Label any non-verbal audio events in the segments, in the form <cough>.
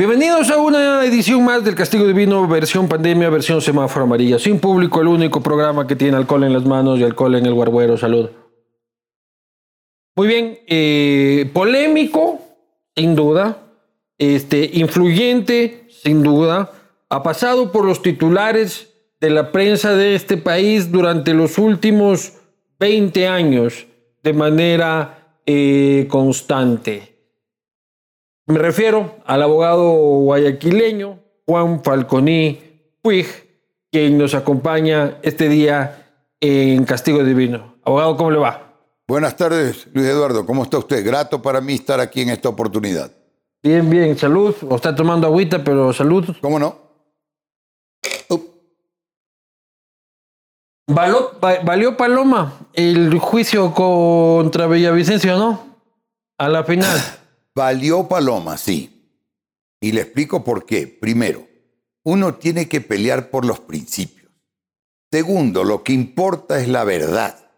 Bienvenidos a una edición más del Castigo Divino, versión pandemia, versión semáforo amarilla. Sin público, el único programa que tiene alcohol en las manos y alcohol en el guarguero. Salud. Muy bien, eh, polémico, sin duda. Este, influyente, sin duda. Ha pasado por los titulares de la prensa de este país durante los últimos 20 años de manera eh, constante. Me refiero al abogado guayaquileño Juan Falconi Puig, quien nos acompaña este día en Castigo Divino. Abogado, ¿cómo le va? Buenas tardes, Luis Eduardo. ¿Cómo está usted? Grato para mí estar aquí en esta oportunidad. Bien, bien, salud. O está tomando agüita, pero salud. ¿Cómo no? ¿Valió Paloma el juicio contra Villavicencio, no? A la final. Valió Paloma, sí. Y le explico por qué. Primero, uno tiene que pelear por los principios. Segundo, lo que importa es la verdad.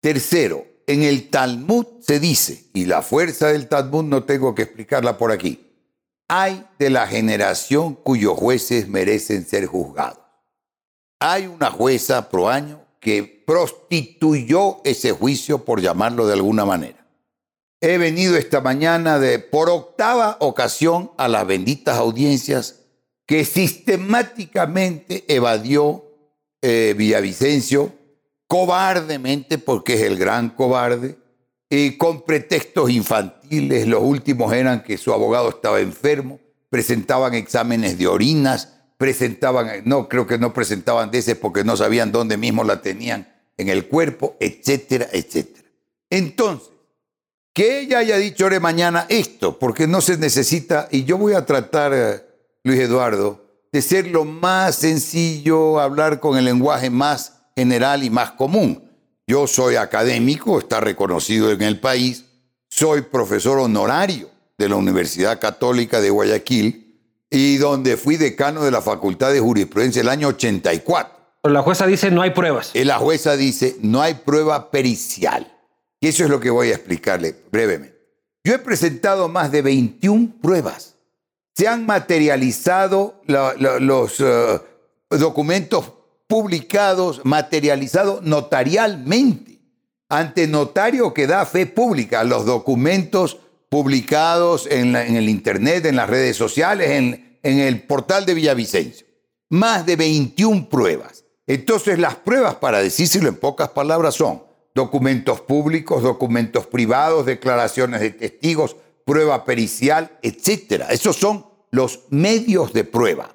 Tercero, en el Talmud se dice, y la fuerza del Talmud no tengo que explicarla por aquí, hay de la generación cuyos jueces merecen ser juzgados. Hay una jueza pro año que prostituyó ese juicio, por llamarlo de alguna manera. He venido esta mañana de por octava ocasión a las benditas audiencias que sistemáticamente evadió eh, Villavicencio, cobardemente, porque es el gran cobarde, y con pretextos infantiles. Los últimos eran que su abogado estaba enfermo, presentaban exámenes de orinas, presentaban, no, creo que no presentaban de ese porque no sabían dónde mismo la tenían en el cuerpo, etcétera, etcétera. Entonces, que ella haya dicho ahora mañana esto, porque no se necesita, y yo voy a tratar, eh, Luis Eduardo, de ser lo más sencillo, hablar con el lenguaje más general y más común. Yo soy académico, está reconocido en el país, soy profesor honorario de la Universidad Católica de Guayaquil y donde fui decano de la Facultad de Jurisprudencia el año 84. la jueza dice no hay pruebas. Y la jueza dice no hay prueba pericial. Y eso es lo que voy a explicarle brevemente. Yo he presentado más de 21 pruebas. Se han materializado los eh, documentos publicados, materializados notarialmente, ante notario que da fe pública, los documentos publicados en, el Internet, en las redes sociales, en, en el portal de Villavicencio. Más de 21 pruebas. Entonces las pruebas, para decírselo en pocas palabras, son documentos públicos, documentos privados, declaraciones de testigos, prueba pericial, etc. Esos son los medios de prueba.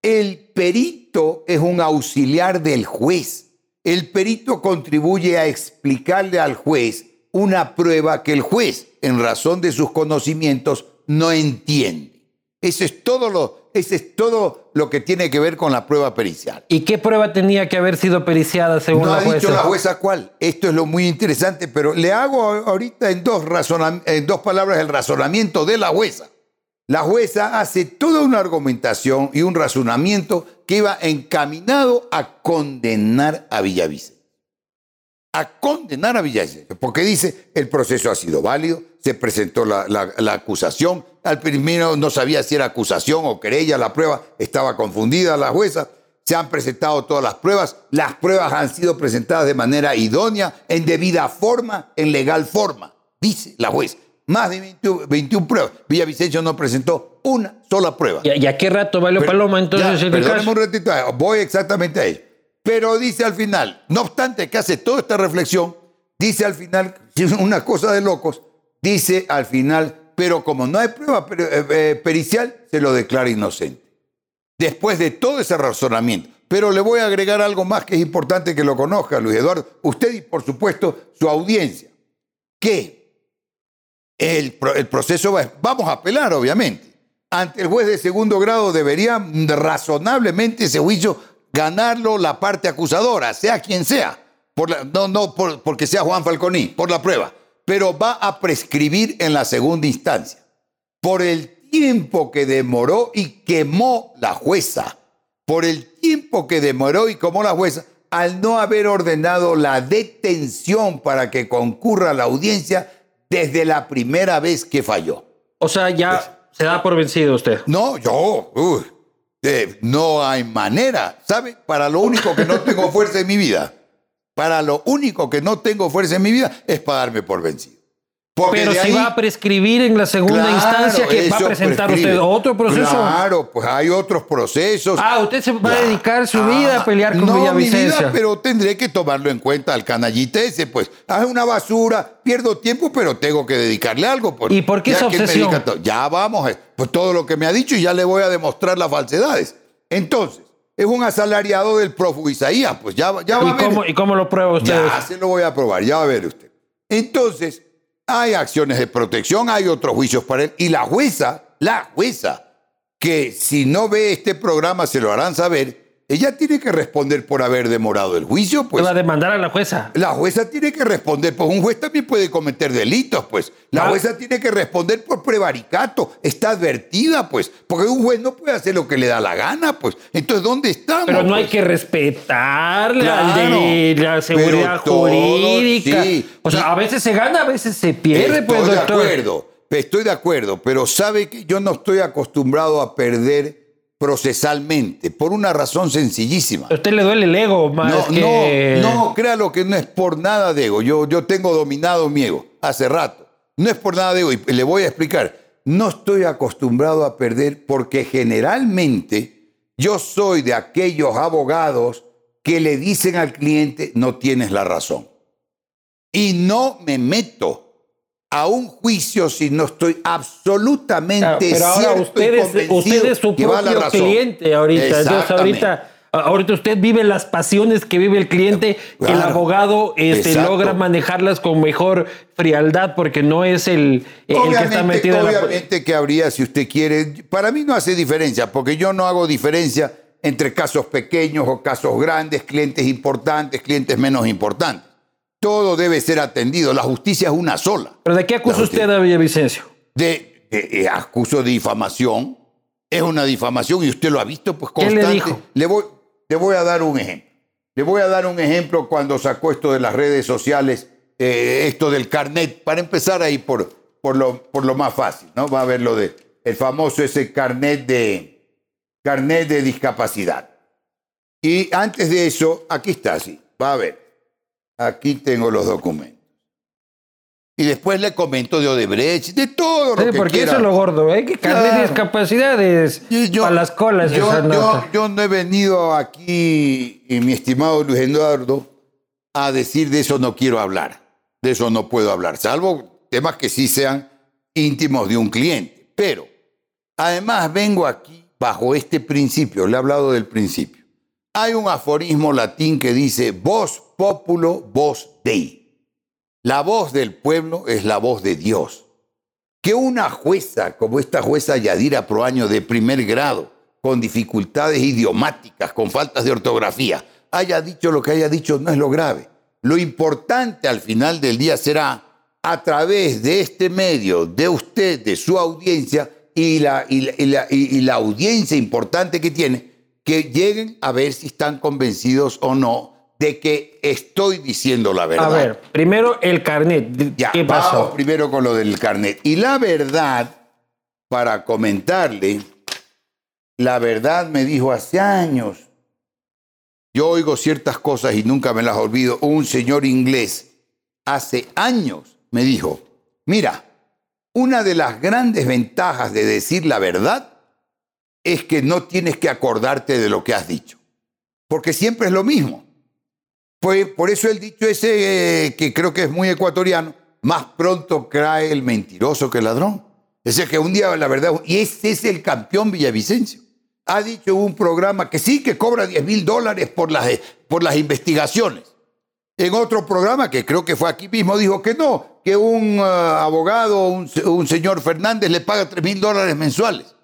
El perito es un auxiliar del juez. El perito contribuye a explicarle al juez una prueba que el juez, en razón de sus conocimientos, no entiende. Eso es todo lo, ese es todo lo que tiene que ver con la prueba pericial. ¿Y qué prueba tenía que haber sido periciada según la jueza? No ha dicho la jueza cuál. Esto es lo muy interesante, pero le hago ahorita en dos, en dos palabras el razonamiento de la jueza. La jueza hace toda una argumentación y un razonamiento que iba encaminado a condenar a Villavicencio. A condenar a Villavicencio, porque dice el proceso ha sido válido, se presentó la, la acusación, al primero no sabía si era acusación o querella, la prueba estaba confundida la jueza. Se han presentado todas las pruebas, las pruebas han sido presentadas de manera idónea, en debida forma, en legal forma, dice la jueza. Más de 21, pruebas. Villavicencio no presentó una sola prueba. ¿Y a qué rato valió Paloma entonces el caso? un ratito, voy exactamente a ello. Pero dice al final, no obstante que hace toda esta reflexión, dice al final, <laughs> una cosa de locos, dice al final, pero como no hay prueba eh, eh, pericial, se lo declara inocente. Después de todo ese razonamiento. Pero le voy a agregar algo más que es importante que lo conozca, Luis Eduardo, usted y por supuesto su audiencia, que el, proceso va, vamos a apelar, obviamente. Ante el juez de segundo grado debería razonablemente ese juicio ganarlo la parte acusadora, sea quien sea. Por no no porque sea Juan Falconi, por la prueba pero va a prescribir en la segunda instancia. Por el tiempo que demoró y quemó la jueza, por el tiempo que demoró y quemó la jueza, al no haber ordenado la detención para que concurra la audiencia desde la primera vez que falló. O sea, ya Se da por vencido usted. No, yo, uy, eh, no hay manera. ¿Sabe? Para lo único que no tengo fuerza en mi vida, para lo único que no tengo fuerza en mi vida es para darme por vencido. Porque Pero si ahí- va a prescribir en la segunda Claro, instancia, que va a presentar prescribe. usted otro proceso. Claro, pues hay otros procesos. Ah, usted se va a dedicar su vida a Ah, pelear con no, mi Villavicencia. vida, pero tendré que tomarlo en cuenta al canallita ese, pues. Es una basura, pierdo tiempo, pero tengo que dedicarle algo. Pues, ¿Y por qué Ya esa obsesión? Ya vamos, eh, pues todo lo que me ha dicho y ya le voy a demostrar las falsedades. Entonces, es un asalariado del prófugo Isaías, pues ya, ya va a ¿Y ver. cómo, ¿Y cómo lo prueba usted? Ya se lo voy a probar, ya va a ver usted. Entonces, hay acciones de protección, hay otros juicios para él. Y la jueza, la jueza, que si no ve este programa se lo harán saber, ella tiene que responder por haber demorado el juicio, ¿Te pues. va a demandar a la jueza? La jueza tiene que responder, pues un juez también puede cometer delitos, pues. La Ah. jueza tiene que responder por prevaricato, está advertida, pues, porque un juez no puede hacer lo que le da la gana, pues. Entonces, ¿dónde estamos? Pero no hay pues? que respetar la, Claro, de- la seguridad todo, jurídica. sí. O sea, a veces se gana, a veces se pierde, Estoy pues, de doctor. acuerdo, estoy de acuerdo, pero sabe que yo no estoy acostumbrado a perder procesalmente, por una razón sencillísima. A usted le duele el ego más No, que... no, no, créalo que no es por nada de ego. Yo, yo tengo dominado mi ego hace rato. No es por nada de ego. Y le voy a explicar. No estoy acostumbrado a perder porque generalmente yo soy de aquellos abogados que le dicen al cliente, no tienes la razón. Y no me meto a un juicio si no estoy absolutamente Claro, pero ahora cierto y usted es, convencido usted es su propio cliente ahorita. Entonces ahorita, ahorita usted vive las pasiones que vive el cliente, el abogado este, logra manejarlas con mejor frialdad porque no es el, el que está metido en la... obviamente que habría, si usted quiere, para mí no hace diferencia, porque yo no hago diferencia entre casos pequeños o casos grandes, clientes importantes, clientes menos importantes. Todo debe ser atendido. La justicia es una sola. ¿Pero de qué acusa usted a Villavicencio? De, de- eh, acuso de difamación. Es una difamación y usted lo ha visto, pues ¿Qué le constante. dijo? Le voy, le voy a dar un ejemplo. Le voy a dar un ejemplo cuando sacó esto de las redes sociales, eh, esto del carnet, para empezar ahí por, por, lo, por lo más fácil, ¿no? Va a ver lo de el famoso ese carnet de, carnet de discapacidad. Y antes de eso, aquí está, sí, va a ver. Aquí tengo los documentos. Y después le comento de Odebrecht, de todo lo Sí, que porque quiera. eso es lo gordo, ¿eh? Que carnet de Claro. discapacidades yo- a las colas. Yo, esa yo- no he venido aquí, y mi estimado Luis Eduardo, a decir de eso no quiero hablar. De eso no puedo hablar, salvo temas que sí sean íntimos de un cliente. Pero, además, vengo aquí bajo este principio, le he hablado del principio. Hay un aforismo latín que dice, voz populo, voz dei. La voz del pueblo es la voz de Dios que una jueza como esta jueza Yadira Proaño de primer grado, con dificultades idiomáticas, con faltas de ortografía, haya dicho lo que haya dicho no es lo grave. Lo importante al final del día será a través de este medio, de usted, de su audiencia y la audiencia importante que tiene, que lleguen a ver si están convencidos o no de que estoy diciendo la verdad. A ver, primero el carnet. Ya, ¿Qué vamos pasó? primero con lo del carnet. Y la verdad, para comentarle, la verdad me dijo hace años, yo oigo ciertas cosas y nunca me las olvido, un señor inglés hace años me dijo, mira, una de las grandes ventajas de decir la verdad es que no tienes que acordarte de lo que has dicho, porque siempre es lo mismo. Pues por eso el dicho ese, eh, que creo que es muy ecuatoriano, más pronto cae el mentiroso que el ladrón. Es decir, que un día la verdad, y ese es el campeón Villavicencio. Ha dicho un programa que sí, que cobra 10 mil dólares por las, eh, por las investigaciones. En otro programa, que creo que fue aquí mismo, dijo que no, que un ah, abogado, un, un señor Fernández le paga 3 mil dólares mensuales.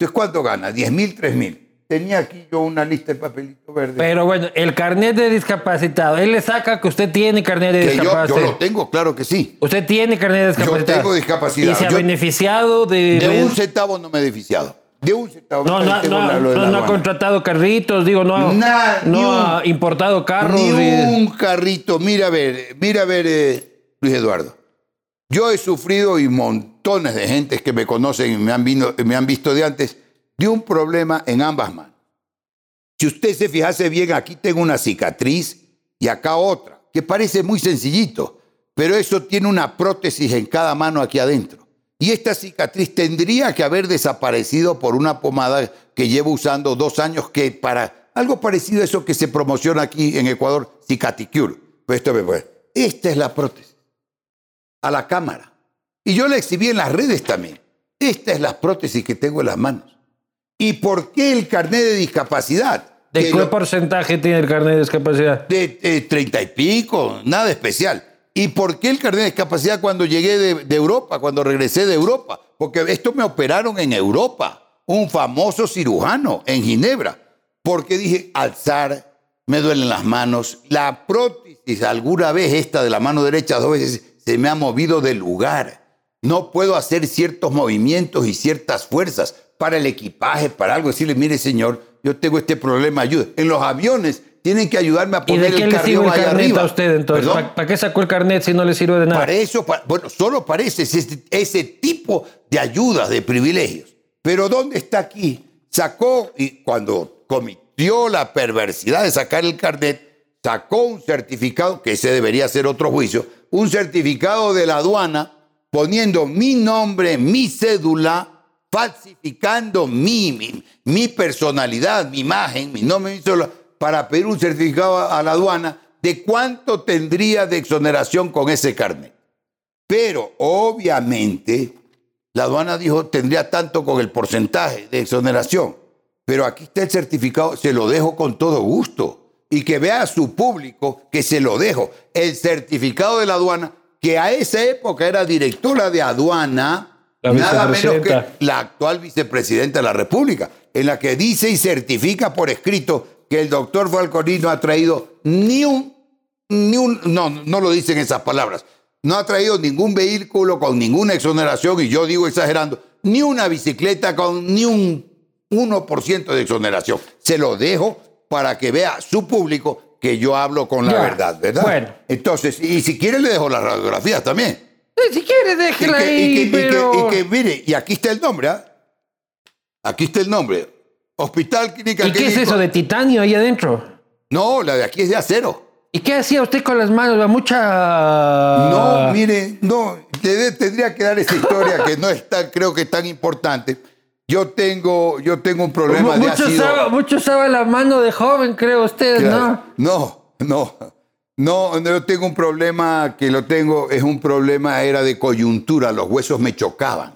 Entonces, ¿cuánto gana? 10 mil, 3 mil. Tenía aquí yo una lista de papelito verde. Pero bueno, el carnet de discapacitado. Él le saca que usted tiene carnet de que yo, yo discapacitado. lo tengo, claro que sí. Usted tiene carnet de discapacitado. tengo discapacidad. Y se ha Yo- beneficiado de. De un centavo no me he beneficiado. De un centavo. no, no, no, la- no, no ha contratado carritos, digo, no, ha- Nada, no ni un- ha importado carros. Ni y- un carrito. Mira a ver, mira a ver, eh, Luis Eduardo. Yo he sufrido y montón de gentes que me conocen y me han, me han visto de antes, de un problema en ambas manos. Si usted se fijase bien, aquí tengo una cicatriz y acá otra, que parece muy sencillito, pero eso tiene una prótesis en cada mano aquí adentro. Y esta cicatriz tendría que haber desaparecido por una pomada que llevo usando dos años, que para algo parecido a eso que se promociona aquí en Ecuador, Cicaticure. Pues esto me Esta es la prótesis. A la cámara. Y yo la exhibí en las redes también. Esta es la prótesis que tengo en las manos. ¿Y por qué el carnet de discapacidad? ¿De qué porcentaje tiene el carnet de discapacidad? De treinta y pico, nada especial. ¿Y por qué el carnet de discapacidad cuando llegué de, Europa, cuando regresé de Europa? Porque esto me operaron en Europa, un famoso cirujano en Ginebra, porque dije, alzar, me duelen las manos, la prótesis alguna vez esta de la mano derecha dos veces se me ha movido de lugar. No puedo hacer ciertos movimientos y ciertas fuerzas para el equipaje, para algo, decirle, mire señor, yo tengo este problema, ayude. En los aviones tienen que ayudarme a poner ¿Y de qué el le sirve el carnet a usted entonces? ¿Para, qué sacó el carnet si no le sirve de nada? Para eso, bueno, solo parece ese, ese tipo de ayudas, de privilegios. Pero ¿dónde está aquí? Sacó, y cuando cometió la perversidad de sacar el carnet, sacó un certificado, que ese debería ser otro juicio, un certificado de la aduana poniendo mi nombre, mi cédula, falsificando mi, mi, personalidad, mi imagen, mi nombre, mi cédula, para pedir un certificado a la aduana de cuánto tendría de exoneración con ese carnet. Pero obviamente la aduana dijo tendría tanto con el porcentaje de exoneración. Pero aquí está el certificado, se lo dejo con todo gusto. Y que vea a su público que se lo dejo. El certificado de la aduana, que a esa época era directora de aduana, nada menos que la actual vicepresidenta de la República, en la que dice y certifica por escrito que el doctor Falconi no ha traído ni un, ni un, no, no lo dicen esas palabras, no ha traído ningún vehículo con ninguna exoneración, y yo digo exagerando, ni una bicicleta con ni un 1% de exoneración. Se lo dejo para que vea su público que yo hablo con la verdad, ¿verdad? Bueno. Entonces, y si quiere le dejo las radiografías también. Si quiere, déjela ahí, y que, mire, y aquí está el nombre, ¿ah? Aquí está el nombre. Hospital Clínica ¿Y qué es eso de titanio ahí adentro? No, la de aquí es de acero. ¿Y qué hacía usted con las manos? Mucha. No, mire, no, tendría que dar esa historia que no es tan, creo que es tan importante. Yo tengo, yo tengo un problema de mucho ácido. mucho usaba la mano de joven, creo usted, ¿no? No, no. No, yo tengo un problema que lo tengo, es un problema, era de coyuntura, los huesos me chocaban.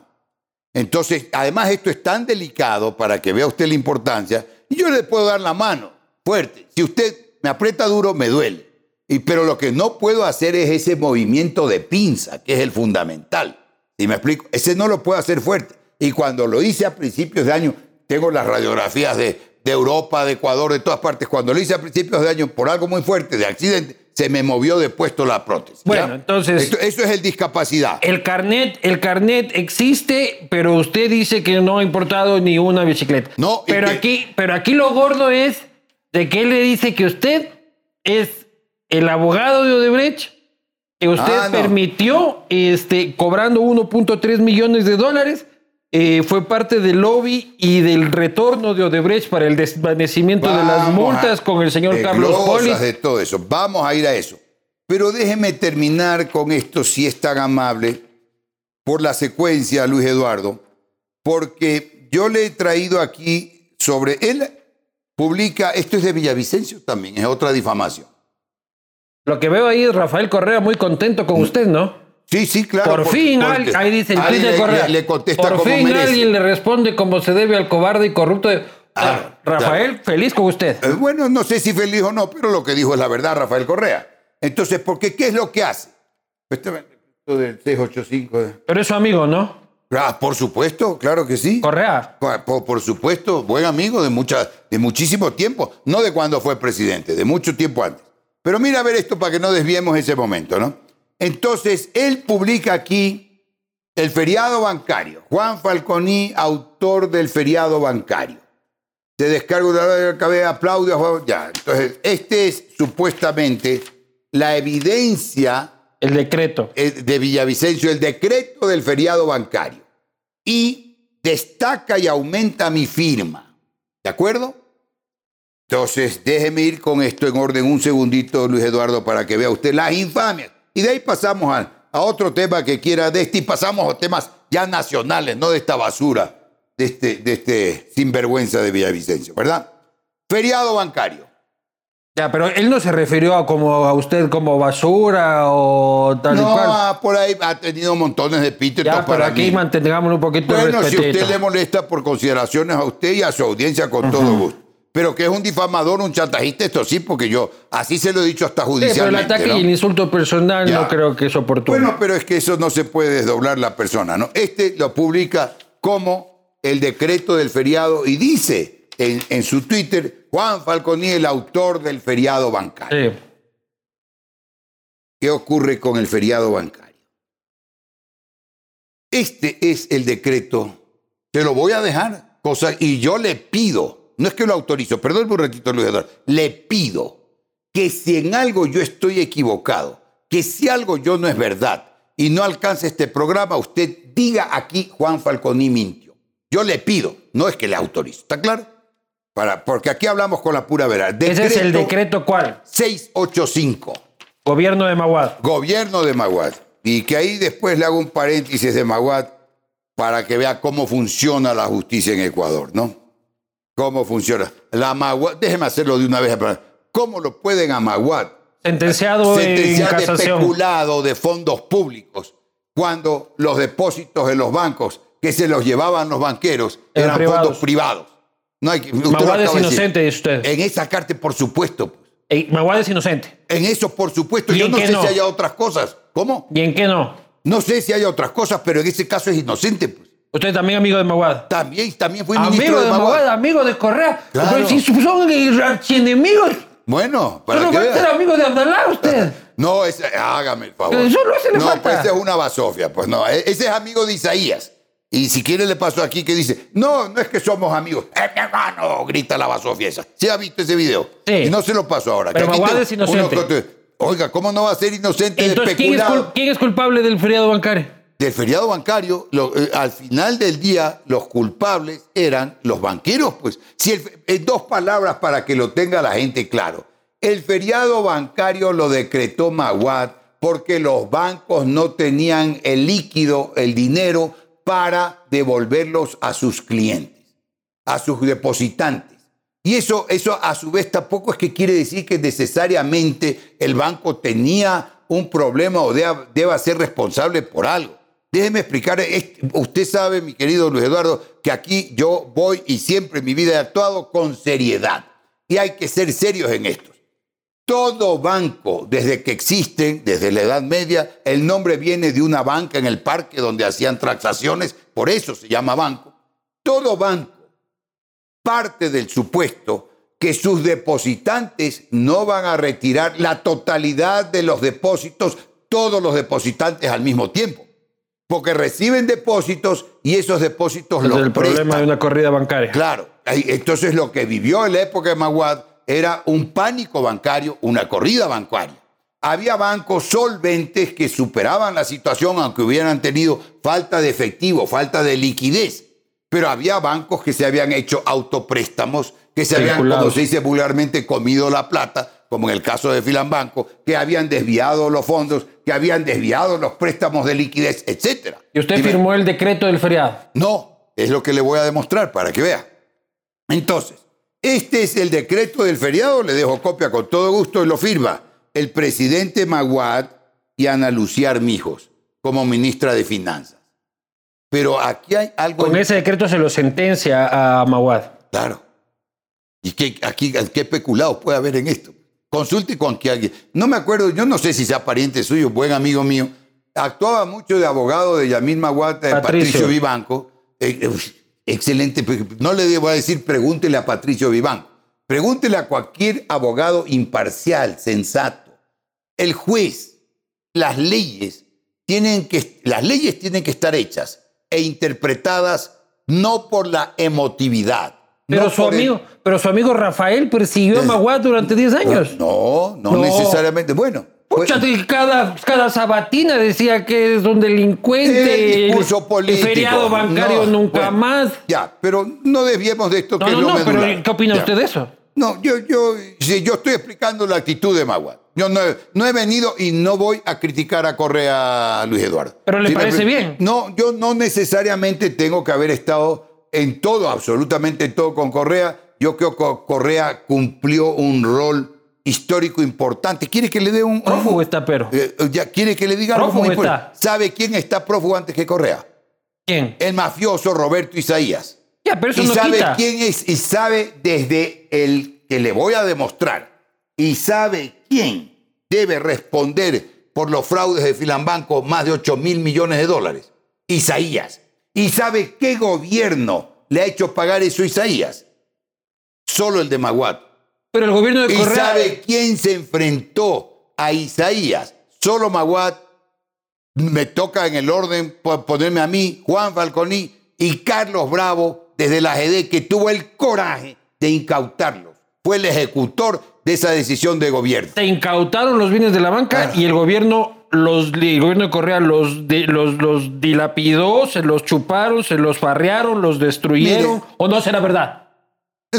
Entonces, además esto es tan delicado para que vea usted la importancia, y yo le puedo dar la mano fuerte. Si usted me aprieta duro, me duele. Y, pero lo que no puedo hacer es ese movimiento de pinza, que es el fundamental. ¿Sí me explico? Ese no lo puedo hacer fuerte. Y cuando lo hice a principios de año, tengo las radiografías de, de Europa, de Ecuador, de todas partes. Cuando lo hice a principios de año por algo muy fuerte, de accidente, se me movió de puesto la prótesis. Bueno, entonces. eso es el discapacidad. El carnet, el carnet existe, pero usted dice que no ha importado ni una bicicleta. No, pero aquí, pero aquí lo gordo es de que él le dice que usted es el abogado de Odebrecht, que usted ah, permitió, este, cobrando 1.3 millones de dólares eh, fue parte del lobby y del retorno de Odebrecht para el desvanecimiento de las multas con el señor Carlos Poli. de todo eso. Vamos a ir a eso. Pero déjeme terminar con esto, si es tan amable, por la secuencia, Luis Eduardo, porque yo le he traído aquí sobre. Él publica, esto es de Villavicencio también, es otra difamación. Lo que veo ahí es Rafael Correa muy contento con usted, ¿no? Sí, sí, claro. Por fin, ahí dice el de Correa. Le, contesta Por fin alguien le responde como se debe al cobarde y corrupto. Ah, Rafael, feliz con usted. Eh, bueno, no sé si feliz o no, pero lo que dijo es la verdad, Rafael Correa. Entonces, ¿por qué? ¿Qué es lo que hace? Este del 685. Pero es su amigo, ¿no? Ah, por supuesto, claro que sí. Correa. Por, supuesto, buen amigo de, mucha, de muchísimo tiempo. No de cuando fue presidente, de mucho tiempo antes. Pero mira a ver esto para que no desviemos ese momento, ¿no? Entonces, él publica aquí el feriado bancario. Juan Falconi, autor del feriado bancario. Se descarga de la cabeza, aplaude a Juan. Ya, entonces, este es supuestamente la evidencia El decreto. eh, de Villavicencio, el decreto del feriado bancario. Y destaca y aumenta mi firma. ¿De acuerdo? Entonces, déjeme ir con esto en orden un segundito, Luis Eduardo, para que vea usted las infamias. Y de ahí pasamos a, a otro tema que quiera de este y pasamos a temas ya nacionales, no de esta basura, de este, de este sinvergüenza de Villavicencio, ¿verdad? Feriado bancario. Ya, pero él no se refirió a como a usted como basura o tal y No, cual. ah, por ahí ha tenido montones de epítetos Ya, pero para aquí mí. mantengamos un poquito de Bueno, si usted le molesta por consideraciones a usted y a su audiencia con todo gusto. Pero que es un difamador, un chantajista, esto sí, porque yo así se lo he dicho hasta Sí, pero el judicialmente. ataque ¿no? y el insulto personal Ya. no creo que es oportuno. Bueno, pero es que eso no se puede desdoblar la persona, ¿no? Este lo publica como el decreto del feriado y dice en, en su Twitter, Juan Falconi, el autor del feriado bancario. Sí. ¿Qué ocurre con el feriado bancario? Este es el decreto. Te lo voy a dejar. Cosa, y yo le pido, no es que lo autorizo, perdón un ratito, Luis Eduardo, le pido que si en algo yo estoy equivocado, que si algo yo no es verdad y no alcance este programa, usted diga aquí Juan Falconi mintió. Yo le pido, no es que le autorizo, ¿está claro? Para, porque aquí hablamos con la pura verdad. Ese es el decreto cuál? 685. Gobierno de Maguad. Gobierno de Maguad. Y que ahí después le hago un paréntesis de Maguad para que vea cómo funciona la justicia en Ecuador, ¿no? Cómo funciona. La Maguad, déjeme hacerlo de una vez. ¿Cómo lo pueden a Maguad Sentenciado en de especulado de fondos públicos cuando los depósitos en los bancos que se los llevaban los banqueros Eran eran, privados. fondos privados? No hay que, usted lo Maguad es inocente, dice usted. En esa carta, por supuesto. pues. Maguad es inocente. En eso, por supuesto. ¿Y Yo no sé no? si haya otras cosas. ¿Cómo? ¿Y en qué no? No sé si hay otras cosas, pero en ese caso es inocente. Pues. Usted también amigo de Maguad. También, también fue ministro Amigo de, de Maguad. Maguad, amigo de Correa. Claro. Pero si son enemigos, Bueno, para que va a ser amigo de Abdalá usted. <laughs> No, hágame el favor. Pero solo ese le no, falta. pues ese es una basofia. Pues no, e- ese es amigo de Isaías. Y si quiere le paso aquí que dice, no, no es que somos amigos. Es mi hermano, grita la basofia esa. ¿Sí ha visto ese video? Sí. Y no se lo paso ahora. Pero Maguad es inocente. uno Oiga, ¿cómo no va a ser inocente de Entonces, quién es culpable del feriado bancario? Del feriado bancario, eh, al final del día, los culpables eran los banqueros. Pues, si dos palabras para que lo tenga la gente claro. El feriado bancario lo decretó Maguad porque los bancos no tenían el líquido, el dinero, para devolverlos a sus clientes, a sus depositantes. Y eso, eso a su vez tampoco es que quiere decir que necesariamente el banco tenía un problema o deba ser responsable por algo. Déjeme explicar, usted sabe, mi querido Luis Eduardo, que aquí yo voy y siempre en mi vida he actuado con seriedad. Y hay que ser serios en esto. Todo banco, desde que existen, desde la Edad Media, el nombre viene de una banca en el parque donde hacían transacciones, por eso se llama banco. Todo banco parte del supuesto que sus depositantes no van a retirar la totalidad de los depósitos, todos los depositantes al mismo tiempo, porque reciben depósitos y esos depósitos Es los el problema de una corrida bancaria. Claro, entonces lo que vivió en la época de Maguad era un pánico bancario, una corrida bancaria. Había bancos solventes que superaban la situación aunque hubieran tenido falta de efectivo, falta de liquidez. Pero había bancos que se habían hecho autopréstamos, que se habían, como se dice vulgarmente, comido la plata, como en el caso de Filambanco, que habían desviado los fondos, que habían desviado los préstamos de liquidez, etcétera. Y usted firmó el decreto del feriado. no, es lo que le voy a demostrar para que vea. Entonces, este es el decreto del feriado, le dejo copia con todo gusto y lo firma el presidente Maguad y Ana Lucía Armijos como ministra de Finanzas. Pero aquí hay algo... Con ese decreto se lo sentencia a Maguad. Claro. ¿Y qué, aquí, qué peculados puede haber en esto? Consulte con que alguien. No me acuerdo, yo no sé si sea pariente suyo, buen amigo mío. Actuaba mucho de abogado de Yamil Maguad, eh, Patricio. Patricio, Vivanco. Eh, eh, excelente. No le voy a decir pregúntele a Patricio Vivanco. Pregúntele a cualquier abogado imparcial, sensato. El juez, las leyes tienen que, las leyes tienen que estar hechas e interpretadas no por la emotividad. Pero, no su el- amigo, pero su amigo Rafael persiguió a Maguad durante 10 años. no, no, No. necesariamente. Bueno, Pucha, cada, cada sabatina decía que es un delincuente. El discurso político. El feriado bancario No, nunca bueno, más. Ya, pero no desviemos de esto No, que no, es lo no, pero. ¿qué opina Ya. usted de eso? No, yo, yo, yo estoy explicando la actitud de Magua. Yo no, he- no he venido y no voy a criticar a Correa Luis Eduardo. ¿Pero le parece bien? No, yo no necesariamente tengo que haber estado en todo, absolutamente en todo con Correa. Yo creo que Correa cumplió un rol histórico importante. ¿Quiere que le dé un... Prófugo un- está, pero. eh, ya, ¿Quiere que le diga algo Prófugo muy está. ¿Sabe quién está prófugo antes que Correa? ¿Quién? El mafioso Roberto Isaías. Ya, pero eso y no sabe quita. quién es, y sabe desde el que le voy a demostrar, y sabe quién debe responder por los fraudes de Filambanco más de 8 mil millones de dólares. Isaías. ¿Y sabe qué gobierno le ha hecho pagar eso a Isaías? Solo el de Maguat. Pero el gobierno de ¿Y Correa. sabe quién se enfrentó a Isaías? Solo Maguat. Me toca en el orden po- ponerme a mí, Juan Falconi y Carlos Bravo desde la GD que tuvo el coraje de incautarlos. Fue el ejecutor de esa decisión de gobierno. Se incautaron los bienes de la banca Ah. y el gobierno, los, el gobierno de Correa los, di- los, los dilapidó, se los chuparon, se los farrearon, los destruyeron. Mire. ¿O no será verdad?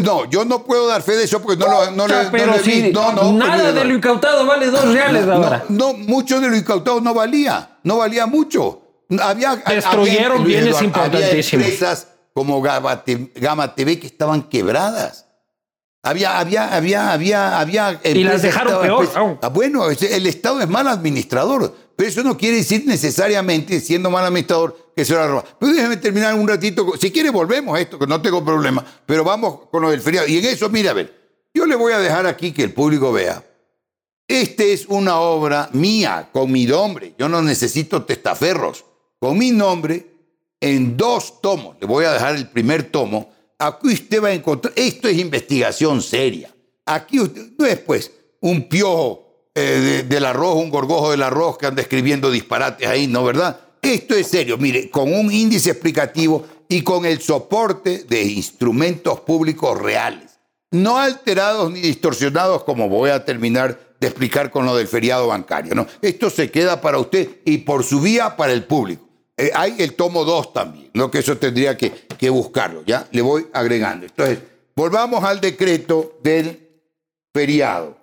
No, yo no puedo dar fe de eso porque no lo, no le- Ah, no vi. nada de lo incautado vale dos reales ahora. No, mucho de lo incautado no valía, no valía mucho. Había, Destruyeron había- bienes Eduardo, importantísimos. Había empresas como Gama, Te- Gama TV que estaban quebradas. Había, había, había, había, había. las empresas que dejaron peor, pues, aún. ah, bueno, el Estado es mal administrador, pero eso no quiere decir necesariamente, siendo mal administrador, que se lo roba. Pero déjeme terminar un ratito. Si quiere, volvemos a esto, que no tengo problema. Pero vamos con lo del feriado. Y en eso, mira, a ver, yo le voy a dejar aquí que el público vea. Esta es una obra mía, con mi nombre. Yo no necesito testaferros. Con mi nombre, en dos tomos. Le voy a dejar el primer tomo. Aquí usted va a encontrar. Esto es investigación seria. Aquí usted, no es pues un piojo eh, de- del arroz, un gorgojo del arroz que anda escribiendo disparates ahí, ¿no, verdad? Esto es serio. Mire, con un índice explicativo y con el soporte de instrumentos públicos reales no alterados ni distorsionados, como voy a terminar de explicar con lo del feriado bancario. ¿no? Esto se queda para usted y por su vía para el público. Eh, hay el tomo 2 también, lo que eso tendría que, buscarlo, ¿ya? Le voy agregando. Entonces, volvamos al decreto del feriado.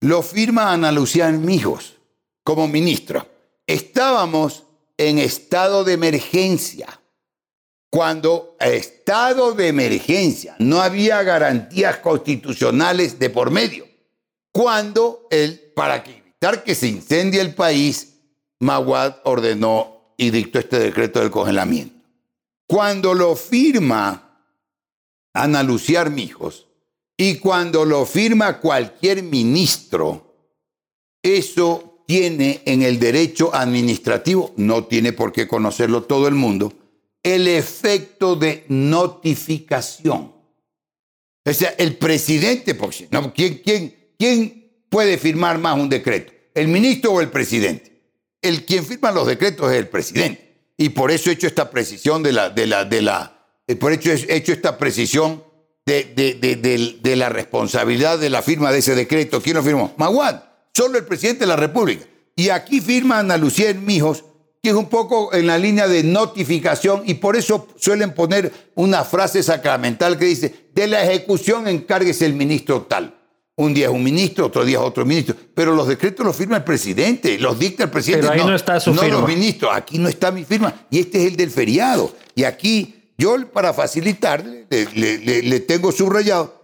Lo firma Ana Lucía Mijos como ministra. Estábamos en estado de emergencia cuando estado de emergencia no había garantías constitucionales de por medio. Cuando el, para evitar que se incendie el país, Maguad ordenó y dictó este decreto del congelamiento. Cuando lo firma Ana Lucía Armijos y cuando lo firma cualquier ministro, eso tiene en el derecho administrativo, no tiene por qué conocerlo todo el mundo, el efecto de notificación. O sea, el presidente, porque, ¿no? ¿quién, quién, ¿quién puede firmar más un decreto? ¿El ministro o el presidente? El quien firma los decretos es el presidente. Y por eso he hecho esta precisión de la, de la, de la, eh, por hecho he hecho esta precisión de, de, de, la responsabilidad de la firma de ese decreto. ¿Quién lo firmó? Maguad, solo el presidente de la República. Y aquí firma Ana Lucía Mijos, que es un poco en la línea de notificación, y por eso suelen poner una frase sacramental que dice, de la ejecución encárguese el ministro tal. Un día es un ministro, otro día es otro ministro, pero los decretos los firma el presidente, los dicta el presidente. Pero ahí no está su no firma. los ministros, aquí no está mi firma, y este es el del feriado. Y aquí yo, para facilitarle, le, le- le- le tengo subrayado,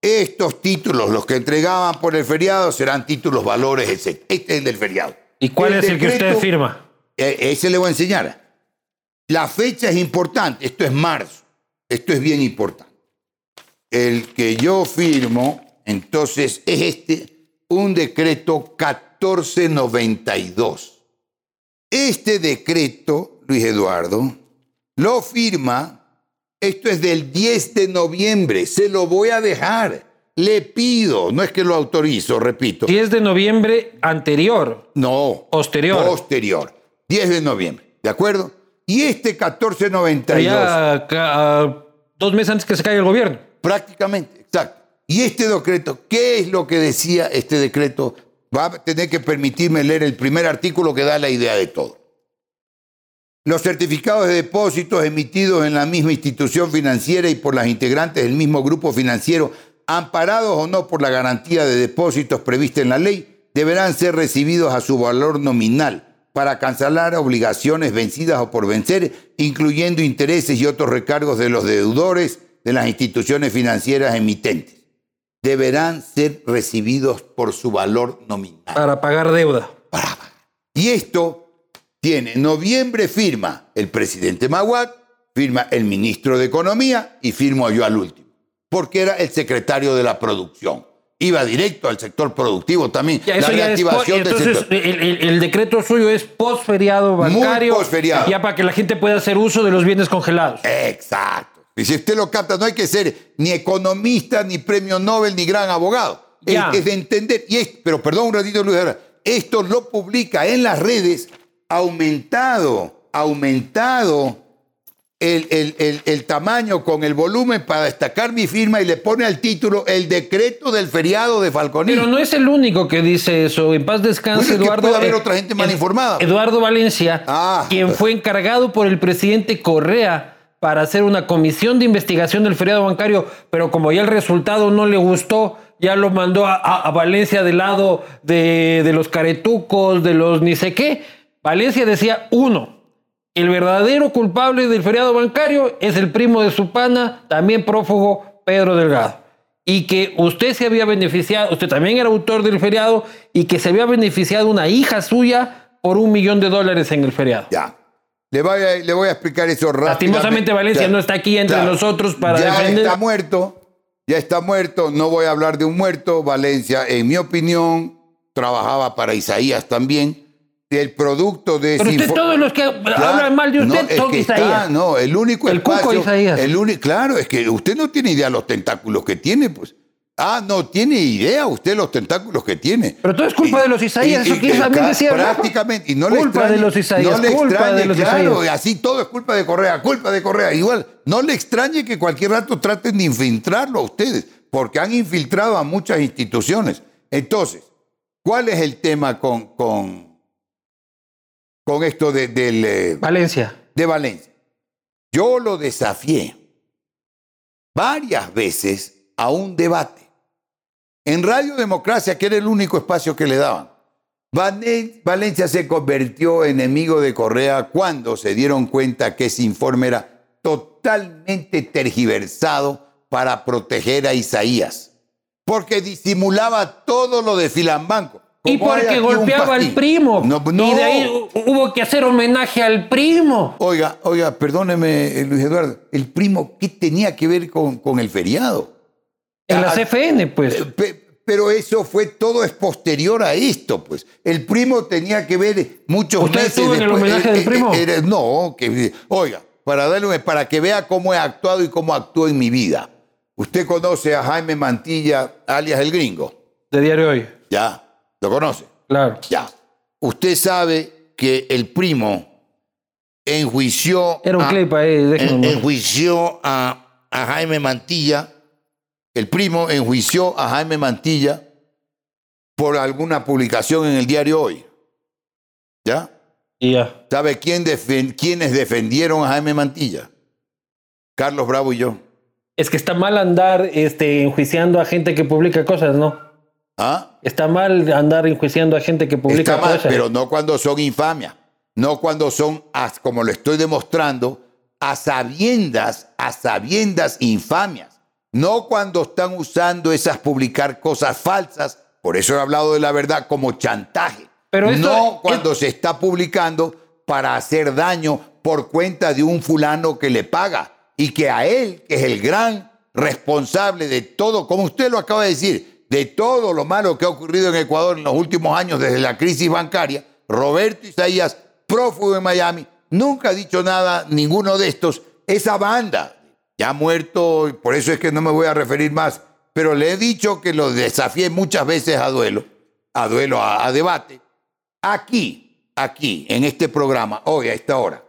estos títulos, los que entregaban por el feriado, serán títulos, valores, etc. Este es el del feriado. ¿Y cuál es el que usted firma? eh, ese le voy a enseñar. La fecha es importante. Esto es marzo. Esto es bien importante. El que yo firmo, entonces, es este, un decreto 1492. Este decreto, Luis Eduardo, lo firma, esto es del 10 de noviembre, se lo voy a dejar. Le pido, no es que lo autorizo, repito. 10 de noviembre anterior. No. Posterior. Posterior. 10 de noviembre. ¿De acuerdo? Y este Pero 1492. ya ca- dos meses antes que se caiga el gobierno. Prácticamente, exacto. Y este decreto, ¿qué es lo que decía este decreto va a tener que permitirme leer el primer artículo que da la idea de todo. Los certificados de depósitos emitidos en la misma institución financiera y por las integrantes del mismo grupo financiero, amparados o no por la garantía de depósitos prevista en la ley, deberán ser recibidos a su valor nominal para cancelar obligaciones vencidas o por vencer, incluyendo intereses y otros recargos de los deudores de las instituciones financieras emitentes. Deberán ser recibidos por su valor nominal. Para pagar deuda. Y esto tiene noviembre firma el presidente Maguad, firma el ministro de Economía y firmo yo al último, porque era el secretario de la producción. Iba directo al sector productivo también. la reactivación del sector. El, decreto suyo es posferiado bancario. Muy posferiado. Ya para que la gente pueda hacer uso de los bienes congelados. Exacto. Y si usted lo capta, no hay que ser ni economista, ni premio Nobel, ni gran abogado. Es, de entender. Y pero perdón un ratito, Luis, esto lo publica en las redes aumentado, aumentado el, tamaño con el volumen para destacar mi firma y le pone al título el decreto del feriado de Falconi. Pero no es el único que dice eso. En paz descanse, Eduardo. puede haber otra gente mal informada. Eduardo Valencia, ah. quien fue encargado por el presidente Correa para hacer una comisión de investigación del feriado bancario, pero como ya el resultado no le gustó, ya lo mandó a, Valencia del lado de, de los caretucos, de los ni sé qué Valencia decía, uno, el verdadero culpable del feriado bancario es el primo de su pana, también prófugo Pedro Delgado. Y que usted se había beneficiado, usted también era autor del feriado, y que se había beneficiado una hija suya por un millón de dólares en el feriado. Ya. Le voy a, le voy a explicar eso rápido. Lastimosamente Valencia no está aquí entre nosotros para defender. Ya está muerto, ya está muerto, no voy a hablar de un muerto. Valencia, en mi opinión, trabajaba para Isaías también el producto de Pero usted, todos los que hablan mal de usted son Isaías. no, el único el espacio. Isaías. El único, claro, es que usted no tiene idea de los tentáculos que tiene, pues. Ah, no tiene idea usted los tentáculos que tiene. Pero todo es culpa de los Isaías, eso quiere también decir. Prácticamente. Y no culpa le de los Isaías, no le culpa extrañe, de los claro, Isaías. así todo es culpa de Correa, culpa de Correa. Igual, no le extrañe que cualquier rato traten de infiltrarlo a ustedes, porque han infiltrado a muchas instituciones. Entonces, ¿cuál es el tema con, con con esto de, eh, Valencia. De Valencia. Yo lo desafié varias veces a un debate. En Radio Democracia, que era el único espacio que le daban. Valencia se convirtió en enemigo de Correa cuando se dieron cuenta que ese informe era totalmente tergiversado para proteger a Isaías, porque disimulaba todo lo de Filambanco. Y porque golpeaba al primo. Y de ahí hubo que hacer homenaje al primo. Oiga, oiga, perdóneme, eh, Luis Eduardo. ¿El primo qué tenía que ver con, con el feriado? En la ah, CFN, pues. Eh, pero eso fue todo es posterior a esto, pues. El primo tenía que ver muchos ¿Usted meses estuvo en el homenaje del primo? no, que, oiga, para darle, para que vea cómo he actuado y cómo actuó en mi vida. Usted conoce a Jaime Mantilla, alias el gringo. De Diario Hoy. Ya. ¿Lo conoce? Claro. Ya. Usted sabe que el primo enjuició. Era un clip ahí, Enjuició a, a Jaime Mantilla. El primo enjuició a Jaime Mantilla por alguna publicación en el diario Hoy. ¿Ya? Ya. ¿Sabe quién quiénes defendieron a Jaime Mantilla? Carlos Bravo y yo. Es que está mal andar este, enjuiciando a gente que publica cosas, ¿no? ¿Ah? Está mal andar enjuiciando a gente que publica Está mal, pero no cuando son infamia, no cuando son, como lo estoy demostrando, a sabiendas, a sabiendas infamias, no cuando están usando esas publicar cosas falsas, por eso he hablado de la verdad como chantaje, pero no cuando se está publicando para hacer daño por cuenta de un fulano que le paga y que a él, que es el gran responsable de todo, como usted lo acaba de decir, de todo lo malo que ha ocurrido en Ecuador en los últimos años desde la crisis bancaria, Roberto Isaías, prófugo en Miami, nunca ha dicho nada, ninguno de estos. Esa banda ya ha muerto, por eso es que no me voy a referir más, pero le he dicho que lo desafié muchas veces a duelo, a duelo, a, debate. Aquí, aquí, en este programa, hoy a esta hora,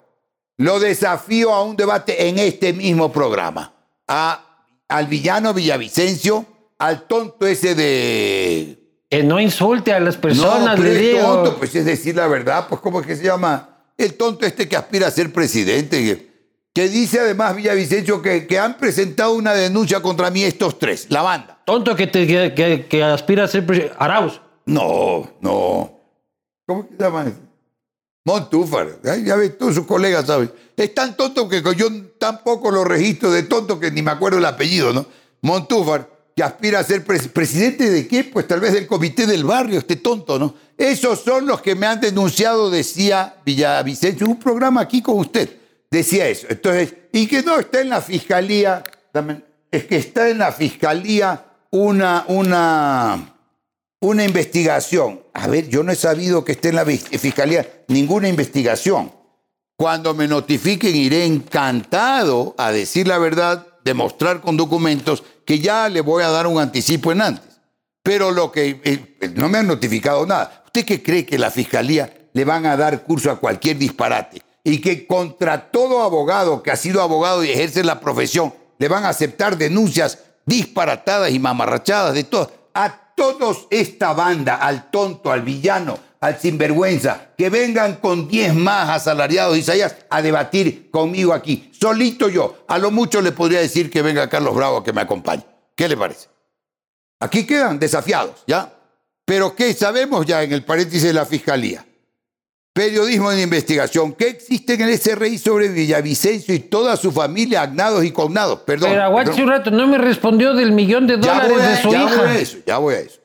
lo desafío a un debate en este mismo programa, a, al villano Villavicencio, al tonto ese de Que no insulte a las personas, no, pero le es tonto, pues es decir la verdad, pues ¿cómo es que se llama? El tonto este que aspira a ser presidente, que, dice además Villavicencio que, que han presentado una denuncia contra mí estos tres, la banda. Tonto que, te, que, que- que aspira a ser presidente. Arauz. No, no. ¿Cómo que se llama? ese? Montúfar. Ay, Ya ves, todos sus colegas saben. Es tan tonto que yo tampoco lo registro de tonto que ni me acuerdo el apellido, ¿no? Montúfar, que aspira a ser pres- presidente de qué? Pues tal vez del comité del barrio, este tonto, ¿no? Esos son los que me han denunciado, decía Villavicencio, un programa aquí con usted. Decía eso. Entonces, y que no está en la fiscalía, es que está en la fiscalía una, una, una investigación. A ver, yo no he sabido que esté en la fiscalía ninguna investigación. Cuando me notifiquen iré encantado a decir la verdad, demostrar con documentos que ya le voy a dar un anticipo en antes. Pero lo que eh, no me han notificado nada. ¿Usted qué cree que la fiscalía le van a dar curso a cualquier disparate? Y que contra todo abogado que ha sido abogado y ejerce la profesión le van a aceptar denuncias disparatadas y mamarrachadas de todo. A todos esta banda, al tonto, al villano, al sinvergüenza, que vengan con 10 más asalariados Isaías a debatir conmigo aquí. Solito yo. A lo mucho le podría decir que venga Carlos Bravo a que me acompañe. ¿Qué le parece? Aquí quedan desafiados, ¿ya? Pero ¿qué sabemos ya en el paréntesis de la Fiscalía? Periodismo de investigación. ¿Qué existe en el SRI sobre Villavicencio y toda su familia, agnados y cognados? Perdón. Pero perdón. un rato, no me respondió del millón de Ya dólares voy, a, de su ya hija. voy a eso, ya voy a eso.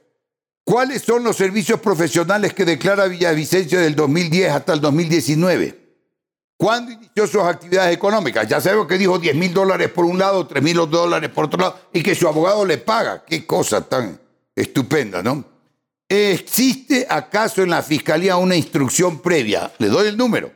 ¿Cuáles son los servicios profesionales que declara Villavicencio del 2010 hasta el 2019? ¿Cuándo inició sus actividades económicas? Ya sabemos que dijo 10 mil dólares por un lado, 3 mil dólares por otro lado, y que su abogado le paga. Qué cosa tan estupenda, ¿no? ¿Existe acaso en la fiscalía una instrucción previa? Le doy el número.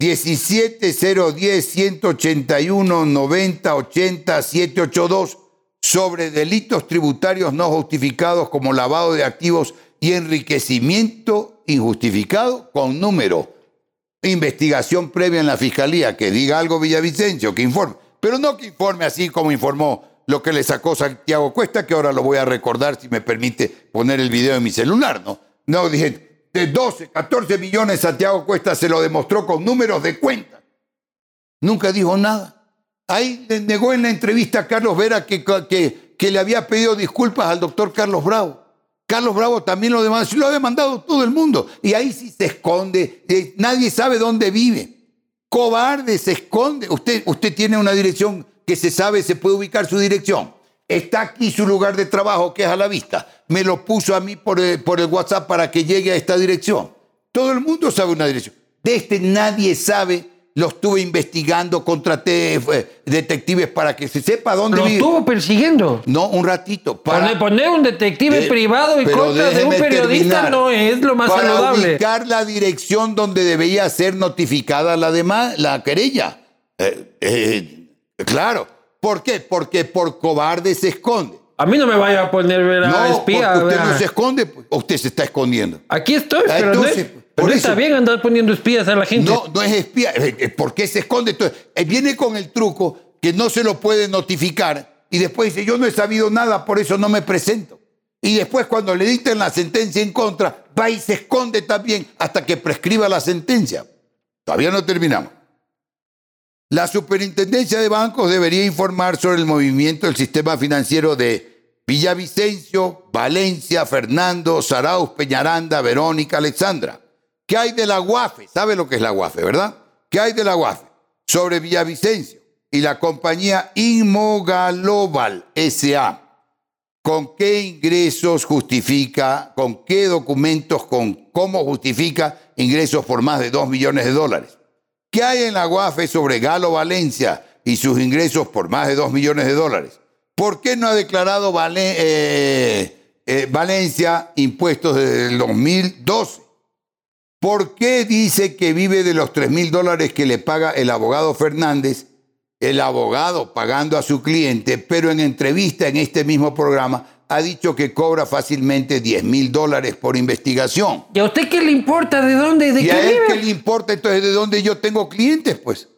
17-010-181-90-80-782 sobre delitos tributarios no justificados como lavado de activos y enriquecimiento injustificado con número. Investigación previa en la fiscalía, que diga algo Villavicencio, que informe. Pero no que informe así como informó lo que le sacó Santiago Cuesta, que ahora lo voy a recordar si me permite poner el video en mi celular, ¿no? No, dije, de 12, 14 millones Santiago Cuesta se lo demostró con números de cuenta. Nunca dijo nada. Ahí negó en la entrevista a Carlos Vera que, que, que le había pedido disculpas al doctor Carlos Bravo. Carlos Bravo también lo demandó, lo ha demandado todo el mundo. Y ahí sí se esconde, eh, nadie sabe dónde vive. Cobarde, se esconde. Usted, usted tiene una dirección que se sabe, se puede ubicar su dirección. Está aquí su lugar de trabajo, que es a la vista. Me lo puso a mí por el, por el WhatsApp para que llegue a esta dirección. Todo el mundo sabe una dirección. De este nadie sabe. Lo estuve investigando, contraté eh, detectives para que se sepa dónde Lo vive. estuvo persiguiendo. No, un ratito. Para, Poner, un detective Eh, privado en pero contra de un periodista terminar. no es lo más para saludable. ubicar la dirección donde debía ser notificada la demás, la querella. Eh, eh, claro. ¿Por qué? Porque por cobarde se esconde. A mí no me vaya a poner ver a No, espía. porque usted no se esconde, pues, usted se está escondiendo. Aquí estoy, pero, entonces, no, es- por pero no eso- está bien andar poniendo espías a la gente. No, no es espía. Eh, eh, ¿Por qué se esconde? Entonces, eh, viene con el truco que no se lo puede notificar y después dice, yo no he sabido nada, por eso no me presento. Y después cuando le dicten la sentencia en contra, va y se esconde también hasta que prescriba la sentencia. Todavía no terminamos. La superintendencia de bancos debería informar sobre el movimiento del sistema financiero de Villavicencio, Valencia, Fernando, Sarauz, Peñaranda, Verónica, Alexandra. ¿Qué hay de la UAFE? ¿Sabe lo que es la UAFE, verdad? ¿Qué hay de la UAFE? Sobre Villavicencio y la compañía Inmogalobal SA. ¿Con qué ingresos justifica, con qué documentos, con cómo justifica ingresos por más de 2 millones de dólares? ¿Qué hay en la UAFE sobre Galo Valencia y sus ingresos por más de 2 millones de dólares? ¿Por qué no ha declarado eh, eh, Valencia impuestos desde el 2012? ¿Por qué dice que vive de los 3 mil dólares que le paga el abogado Fernández, el abogado pagando a su cliente, pero en entrevista en este mismo programa ha dicho que cobra fácilmente 10 mil dólares por investigación? ¿Y a usted qué le importa de dónde, de ¿Y qué a él vive? qué le importa entonces de dónde yo tengo clientes? Pues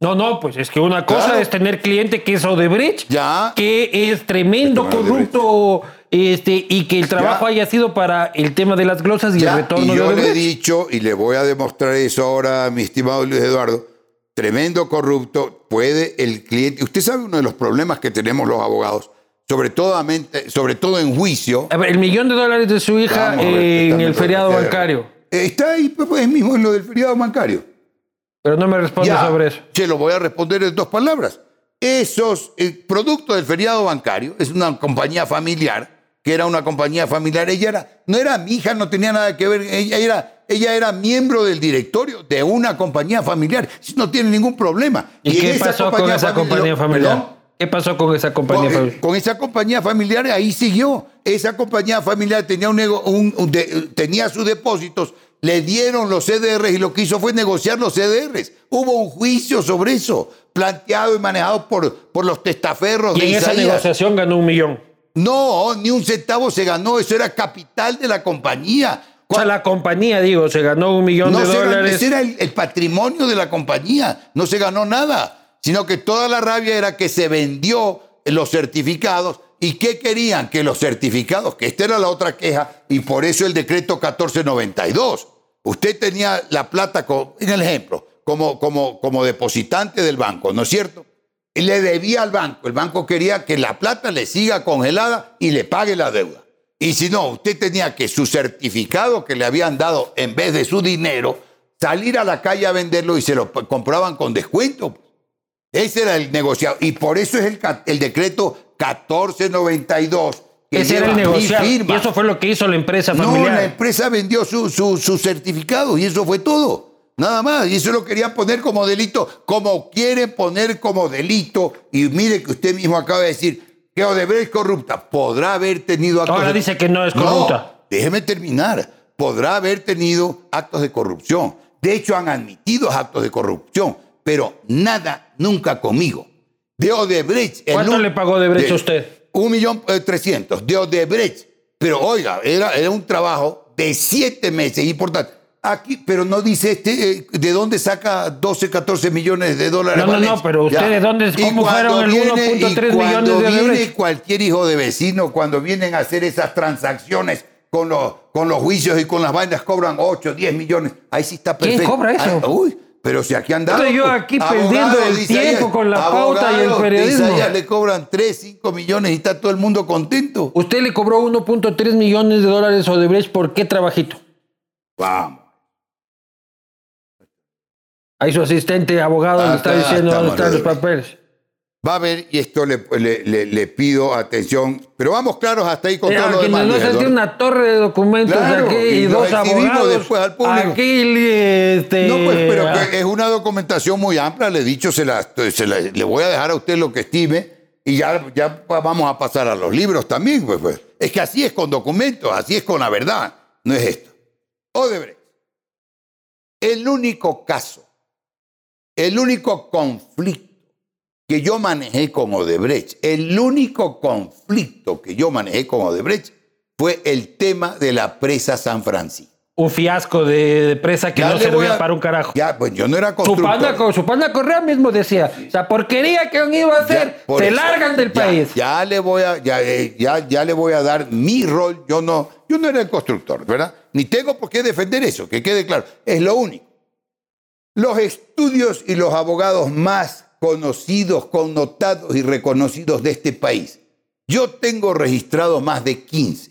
No, no, pues es que una cosa Claro. es tener cliente que es Odebrecht, Ya. que es tremendo corrupto, este, y que el trabajo Ya. haya sido para el tema de las glosas y Ya, el retorno y de yo le he Odebrecht. dicho, y le voy a demostrar eso ahora a mi estimado Luis Eduardo, tremendo corrupto, puede el cliente... Usted sabe uno de los problemas que tenemos los abogados, sobre todo, sobre todo en juicio, ver, el millón de dólares de su hija ver, en el feriado bancario. eh, está ahí pues, pues, mismo en lo del feriado bancario. Pero no me responde Ya, sobre eso. Se lo voy a responder en dos palabras. Esos, el producto del feriado bancario, es una compañía familiar, que era una compañía familiar. Ella era, no era mi hija, no tenía nada que ver. Ella era, ella era miembro del directorio de una compañía familiar. No tiene ningún problema. ¿Y, en qué pasó con esa compañía familiar? ¿Qué pasó con esa compañía Con, eh, familiar? con esa compañía familiar ahí siguió. Esa compañía familiar tenía, un, un- un de- tenía sus depósitos, le dieron los CDRs y lo que hizo fue negociar los CDRs. Hubo un juicio sobre eso, planteado y manejado por, por los testaferros Y de en esa negociación ganó un millón. No, ni un centavo se ganó, eso era capital de la compañía. O sea, la compañía, digo, se ganó un millón No de se ganó, dólares. ese era el, el patrimonio de la compañía, no se ganó nada, sino que toda la rabia era que se vendió los certificados y qué querían que los certificados, que esta era la otra queja y por eso el decreto 1492. Usted tenía la plata, co- en el ejemplo, como, como, como depositante del banco, ¿no es cierto? Y le debía al banco, el banco quería que la plata le siga congelada y le pague la deuda. Y si no, usted tenía que su certificado que le habían dado en vez de su dinero, salir a la calle a venderlo y se lo compraban con descuento. Ese era el negociado. Y por eso es el, el decreto 1492. que Ese era el negociado. Y eso fue lo que hizo la empresa No, familiar. la empresa vendió su, su, su certificado y eso fue todo. Nada más. Y eso lo querían poner como delito, como quieren poner como delito. Y mire que usted mismo acaba de decir que Odebrecht es corrupta. Podrá haber tenido actos Ahora de- dice que no es corrupta. déjeme terminar. Podrá haber tenido actos de corrupción. De hecho, han admitido actos de corrupción, pero nada nunca conmigo. De Odebrecht. el ¿Cuánto le pagó Odebrecht de- a usted? un millón eh, trescientos de Odebrecht. Pero oiga, era, era un trabajo de siete meses, importante. Aquí, pero no dice este, eh, de dónde saca 12, 14 millones de dólares. No, no, no, pero. ¿ustedes dónde- cómo fueron el viene- 1.3 y millones cuando de viene Odebrecht? cualquier hijo de vecino, cuando vienen a hacer esas transacciones con los, con los juicios y con las vainas, cobran 8, 10 millones. Ahí sí está ¿Quién perfecto. cobra eso? Ah, uy, pero si aquí andamos. Estoy yo aquí perdiendo el tiempo con la pauta y el periodismo. le cobran 3, 5 millones y está todo el mundo contento. Usted le cobró 1.3 millones de dólares a Odebrecht por qué trabajito. Vamos. Ahí su asistente abogado le está Acá diciendo dónde están los papeles. Va a ver, y esto le, le- le- le pido atención, pero vamos claros hasta ahí con todo lo demás. no se una torre de documentos Claro, aquí y, dos abogados. después al público. Aquí, este, No, pues, pero ah, es una documentación muy amplia, le he dicho, se la, se la- le voy a dejar a usted lo que estime y ya, ya vamos a pasar a los libros también. Pues, pues. Es que así es con documentos, así es con la verdad, no es esto. Odebrecht, el único caso, el único conflicto que yo manejé con Odebrecht, el único conflicto que yo manejé con Odebrecht fue el tema de la presa San Francisco. un fiasco de, de presa que Ya no servía a- para un carajo. Ya, pues yo no era Su constructor. su panda Correa mismo decía, o sea, porquería que han ido a hacer, Ya, se eso. largan del Ya, país. Ya le voy a, ya, eh, ya, ya le voy a dar mi rol. Yo no, yo no era el constructor, ¿verdad? Ni tengo por qué defender eso, que quede claro. Es lo único. Los estudios y los abogados más conocidos, connotados y reconocidos de este país. Yo tengo registrado más de 15.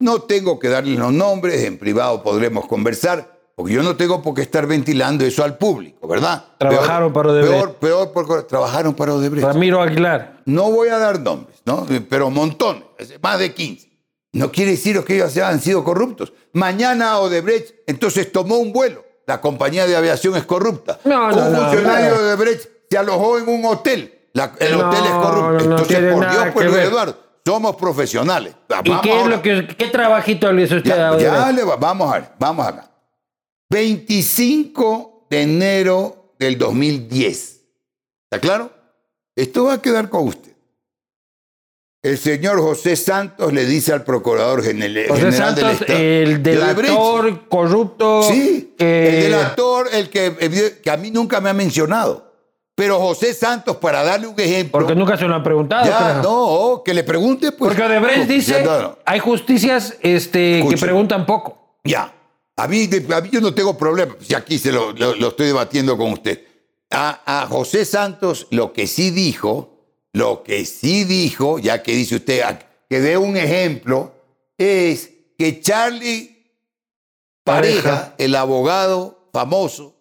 No tengo que darles los nombres, en privado podremos conversar, porque yo no tengo por qué estar ventilando eso al público, ¿verdad? Trabajaron para Odebrecht. Peor, peor, por- trabajaron para Odebrecht. Ramiro Aguilar. No voy a dar nombres, ¿no? Pero montones, más de 15. No quiere decir que ellos han sido corruptos. Mañana Odebrecht entonces tomó un vuelo. La compañía de aviación es corrupta. No, no, un no, funcionario no. de Odebrecht se alojó en un hotel. La- el No, hotel es corrupto. no entonces, por Dios, pues Luis. Eduardo, somos profesionales. ¿Y qué es lo que, qué trabajito le hizo usted Ya, ya le va- vamos a ver, vamos acá. 25 de enero del 2010. ¿Está claro? Esto va a quedar con usted. El señor José Santos le dice al procurador general, José general del Santos, Estado. el de delator corrupto. Sí, que- el delator, el que, que a mí nunca me ha mencionado. Pero José Santos, para darle un ejemplo. Porque nunca se lo han preguntado. Ya, no, que le pregunte, pues. Porque Odebrecht dice, no, hay justicias este, que preguntan poco. ya. A mí, de- a mí yo no tengo problema, si aquí se lo, lo- lo estoy debatiendo con usted. A, a José Santos lo que sí dijo, lo que sí dijo, ya que dice usted, que dé un ejemplo, es que Charlie Pareja, Pareja. el abogado famoso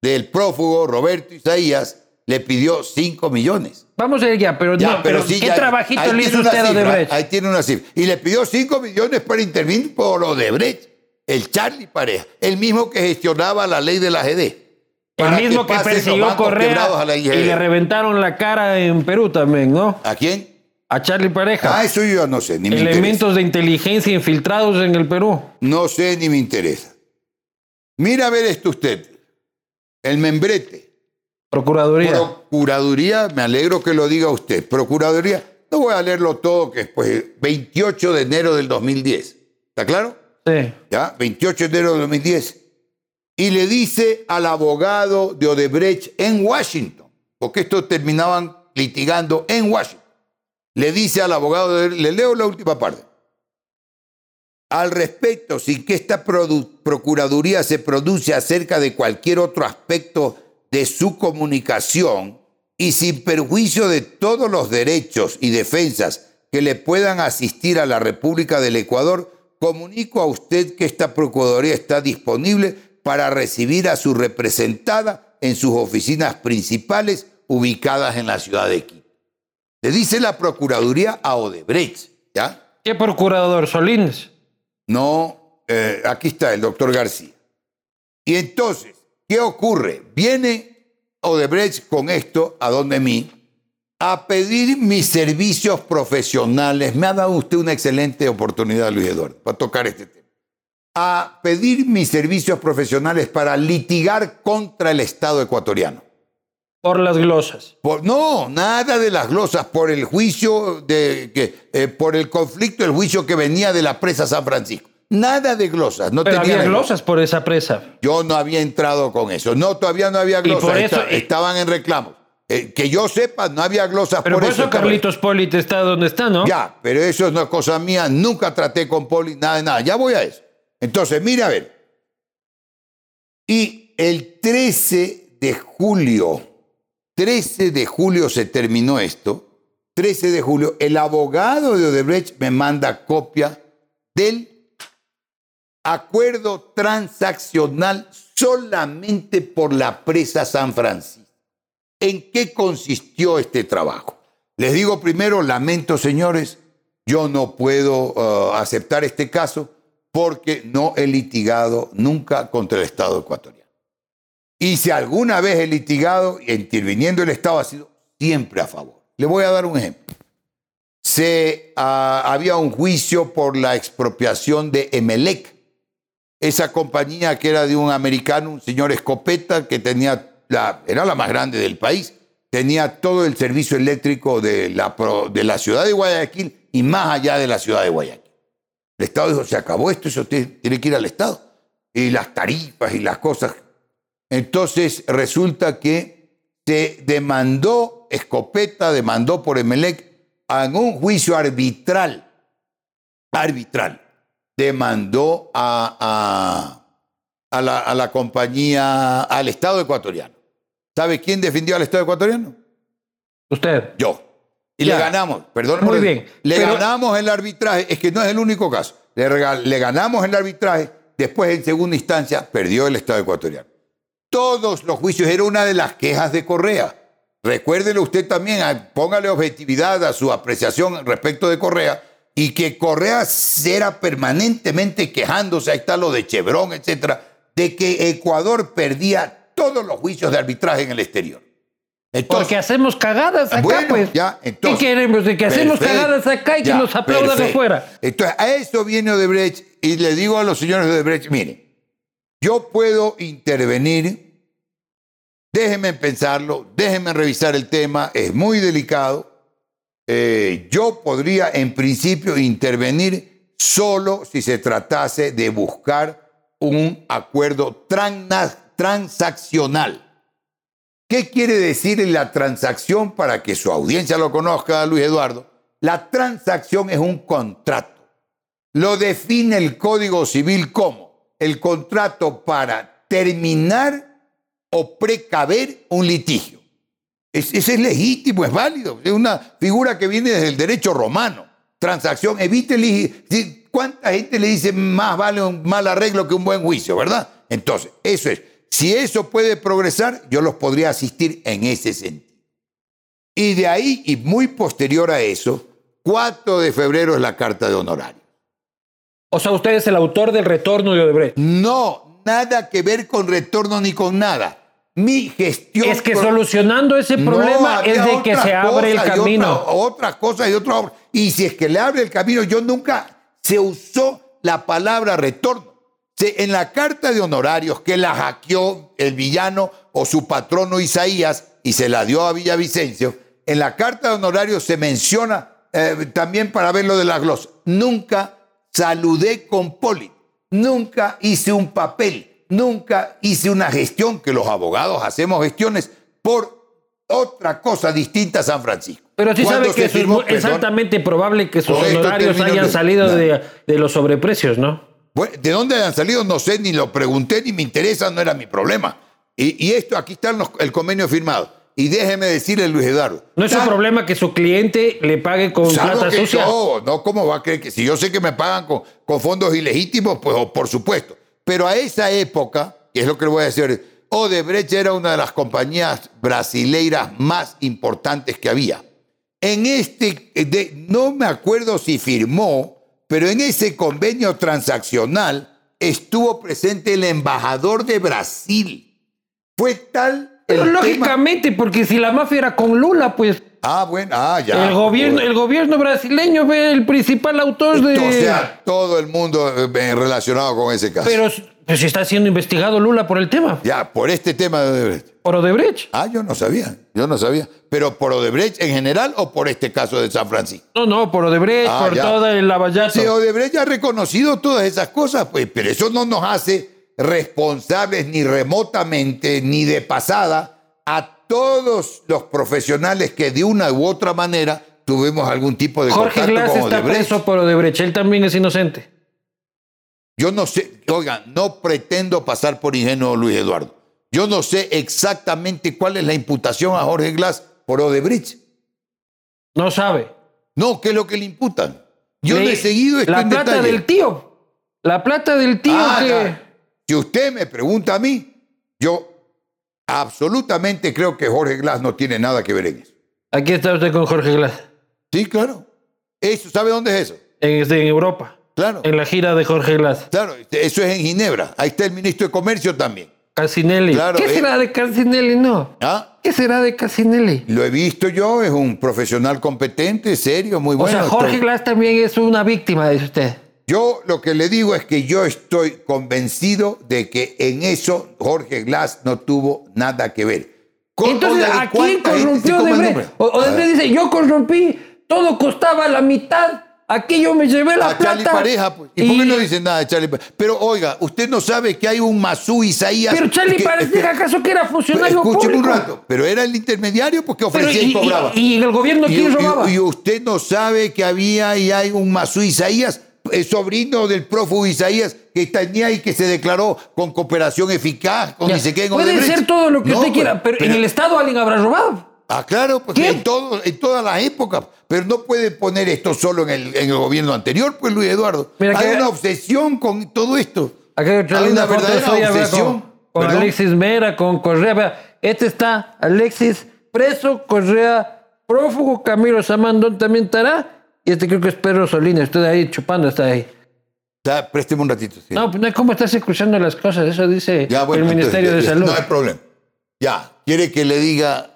del prófugo Roberto Isaías, le pidió 5 millones. Vamos a ir ya, pero, Ya, no, pero, sí, ¿qué ya, trabajito le hizo usted a Odebrecht? Ahí tiene una cifra. Y le pidió 5 millones para intervenir por Odebrecht, el Charlie Pareja, el mismo que gestionaba la ley de la GD. El mismo que, los persiguió Correa a y le reventaron la cara en Perú también, ¿no? ¿A quién? A Charlie Pareja. Ah, eso yo no sé, ni me interesa. Elementos de inteligencia infiltrados en el Perú. No sé ni me interesa. Mira a ver esto usted. El membrete. Procuraduría. Procuraduría, me alegro que lo diga usted. Procuraduría, no voy a leerlo todo, que es pues 28 de enero del 2010. ¿Está claro? sí. ¿Ya? 28 de enero del 2010. Y le dice al abogado de Odebrecht en Washington, porque esto terminaban litigando en Washington. Le dice al abogado, de, le leo la última parte. Al respecto, sin que esta procuraduría se produce acerca de cualquier otro aspecto de su comunicación y sin perjuicio de todos los derechos y defensas que le puedan asistir a la República del Ecuador, comunico a usted que esta procuraduría está disponible para recibir a su representada en sus oficinas principales ubicadas en la ciudad de Quito. Le dice la Procuraduría a Odebrecht, ¿ya? ¿Qué procurador? Solís. No, eh, aquí está el doctor García. Y entonces, ¿qué ocurre? Viene Odebrecht con esto, a donde mí, a pedir mis servicios profesionales. Me ha dado usted una excelente oportunidad, Luis Eduardo, para tocar este tema. A pedir mis servicios profesionales para litigar contra el Estado ecuatoriano. Por las glosas. Por- no, nada de las glosas, por el juicio, de, que, eh, por el conflicto, el juicio que venía de la presa San Francisco. Nada de glosas, no Pero tenía había glosas por esa presa. Yo no había entrado con eso. No, todavía no había glosas. por eso- esta- estaban en reclamos. Eh, que yo sepa, no había glosas Pero por, por eso. eso Carlitos Polit está donde está, ¿no? Ya, pero eso no es cosa mía. Nunca traté con Poli, nada de nada. Ya voy a eso. Entonces, mire a ver. Y el 13 de julio, 13 de julio se terminó esto. 13 de julio, el abogado de Odebrecht me manda copia del acuerdo transaccional solamente por la presa San Francisco. ¿En qué consistió este trabajo? Les digo primero, lamento señores, yo no puedo uh, aceptar este caso porque no he litigado nunca contra el Estado ecuatoriano. Y si alguna vez he litigado, interviniendo el Estado, ha sido siempre a favor. Le voy a dar un ejemplo. Se, ah, había un juicio por la expropiación de Emelec, esa compañía que era de un americano, un señor Escopeta, que tenía la, era la más grande del país, tenía todo el servicio eléctrico de la, de la ciudad de Guayaquil y más allá de la ciudad de Guayaquil. El Estado dijo, se acabó esto, eso tiene que ir al Estado. Y las tarifas y las cosas. Entonces resulta que se demandó, Escopeta demandó por Emelec en un juicio arbitral, arbitral, demandó a, a, a la, a la compañía, al Estado ecuatoriano. ¿Sabe quién defendió al Estado ecuatoriano? Usted. Yo. Y Ya. le ganamos, perdón. Muy por- bien, Le pero- ganamos el arbitraje, es que no es el único caso. Le, le ganamos el arbitraje, después en segunda instancia perdió el Estado ecuatoriano. Todos los juicios, era una de las quejas de Correa. Recuérdelo usted también, ah, póngale objetividad a su apreciación respecto de Correa y que Correa era permanentemente quejándose, ahí está lo de Chevron, etcétera, de que Ecuador perdía todos los juicios de arbitraje en el exterior. Entonces, Porque hacemos cagadas acá, bueno, pues. ya, entonces. ¿Qué queremos? De que hacemos Perfecto. cagadas acá y que Ya, nos aplaudan perfecto. afuera. Entonces, a eso viene Odebrecht y le digo a los señores de Odebrecht, miren, yo puedo intervenir, déjenme pensarlo, déjenme revisar el tema, es muy delicado. Eh, yo podría en principio intervenir solo si se tratase de buscar un acuerdo trans- transaccional ¿Qué quiere decir la transacción para que su audiencia lo conozca, Luis Eduardo? La transacción es un contrato. Lo define el Código Civil como el contrato para terminar o precaver un litigio. Ese es legítimo, es válido. Es una figura que viene desde el derecho romano. Transacción, evite ¿Cuánta gente le dice más vale un mal arreglo que un buen juicio, verdad? Entonces, eso es. Si eso puede progresar, yo los podría asistir en ese sentido. Y de ahí, y muy posterior a eso, 4 de febrero es la carta de honorario. O sea, usted es el autor del retorno de Odebrecht. No, nada que ver con retorno ni con nada. Mi gestión. Es que solucionando ese problema es de que se abre el camino. Otras cosas y otra. Y si es que le abre el camino, yo nunca se usó la palabra retorno. En la carta de honorarios que la hackeó el villano o su patrono Isaías y se la dio a Villavicencio, en la carta de honorarios se menciona eh, también para ver lo de la glosa. Nunca saludé con Poli, nunca hice un papel, nunca hice una gestión, que los abogados hacemos gestiones por otra cosa distinta a San Francisco. Pero sí sabe que es altamente probable que sus honorarios hayan salido de, los sobreprecios, ¿no? ¿De dónde hayan salido? No sé, ni lo pregunté, ni me interesa, no era mi problema. Y, esto, aquí está el convenio firmado. Y déjeme decirle, Luis Eduardo. No es un problema que su cliente le pague con plata sucia. No, no, ¿cómo va a creer que si yo sé que me pagan con, con fondos ilegítimos, pues por supuesto. Pero a esa época, que es lo que le voy a decir, Odebrecht era una de las compañías brasileiras más importantes que había. En este, de, no me acuerdo si firmó, pero en ese convenio transaccional estuvo presente el embajador de Brasil. Fue tal pero lógicamente, porque si la mafia era con Lula, pues. Ah, bueno, ah, ya. El gobierno, el gobierno brasileño ve el principal autor de. O sea, todo el mundo eh, relacionado con ese caso. Pero pues, si está siendo investigado Lula por el tema. Ya, por este tema de Odebrecht. Por Odebrecht. Ah, yo no sabía, yo no sabía. ¿Pero por Odebrecht en general o por este caso de San Francisco? No, no, por Odebrecht, ah, por toda el lavallato. Sí, Odebrecht ha reconocido todas esas cosas, pues, pero eso no nos hace responsables ni remotamente ni de pasada a todos los profesionales que de una u otra manera tuvimos algún tipo de Jorge Glass está preso por Odebrecht, él también es inocente. Yo no sé, oiga, no pretendo pasar por ingenuo Luis Eduardo. Yo no sé exactamente cuál es la imputación a Jorge Glass por Odebrecht. No sabe. No, ¿qué es lo que le imputan? Yo le, he seguido esto La plata del tío. La plata del tío ah, que... Si usted me pregunta a mí, yo absolutamente creo que Jorge Glass no tiene nada que ver en eso. Aquí está usted con Jorge Glass. Sí, claro. Eso, ¿Sabe dónde es eso? En, este, en Europa. Claro. En la gira de Jorge Glass. Claro, eso es en Ginebra. Ahí está el ministro de Comercio también. Casinelli. ¿Qué eh. será de Casinelli? No. ¿Ah? ¿Qué será de Casinelli? Lo he visto yo, es un profesional competente, serio, muy bueno. O sea, Jorge Glass también es una víctima, dice usted. Yo lo que le digo es que yo estoy convencido de que en eso Jorge Glass no tuvo nada que ver. Entonces, ¿a quién corrompió Odebrecht? Odebrecht dice, yo corrompí, todo costaba la mitad. Aquí yo me llevé la a plata. Charlie Pareja, pues. ¿Y, por qué no dicen nada de Charlie Pareja? Pero oiga, usted no sabe que hay un Masú Isaías. Pero Charlie Pareja, ¿acaso que era funcionario Escúcheme un rato. Pero era el intermediario porque ofrecía y, cobraba. Y, en el gobierno quién robaba. Y, usted no sabe que había y hay un Masú Isaías sobrino del prófugo Isaías que tenía y que se declaró con cooperación eficaz, con ni qué Puede ser todo lo que usted quiera, pero, en el Estado alguien habrá robado. Ah, claro, porque en, todo, en todas las épocas. Pero no puede poner esto solo en el, en el gobierno anterior, pues Luis Eduardo. hay una obsesión con todo esto. hay una verdadera obsesión. Con, Alexis Mera, con Correa. Este está Alexis preso, Correa prófugo, Camilo Samandón también estará y este creo que es Pedro Solina, estoy ahí chupando, está ahí. Ya, présteme un ratito. No, pues no es como estás escuchando las cosas, eso dice el Ministerio de Salud. No hay problema. Ya, quiere que le diga.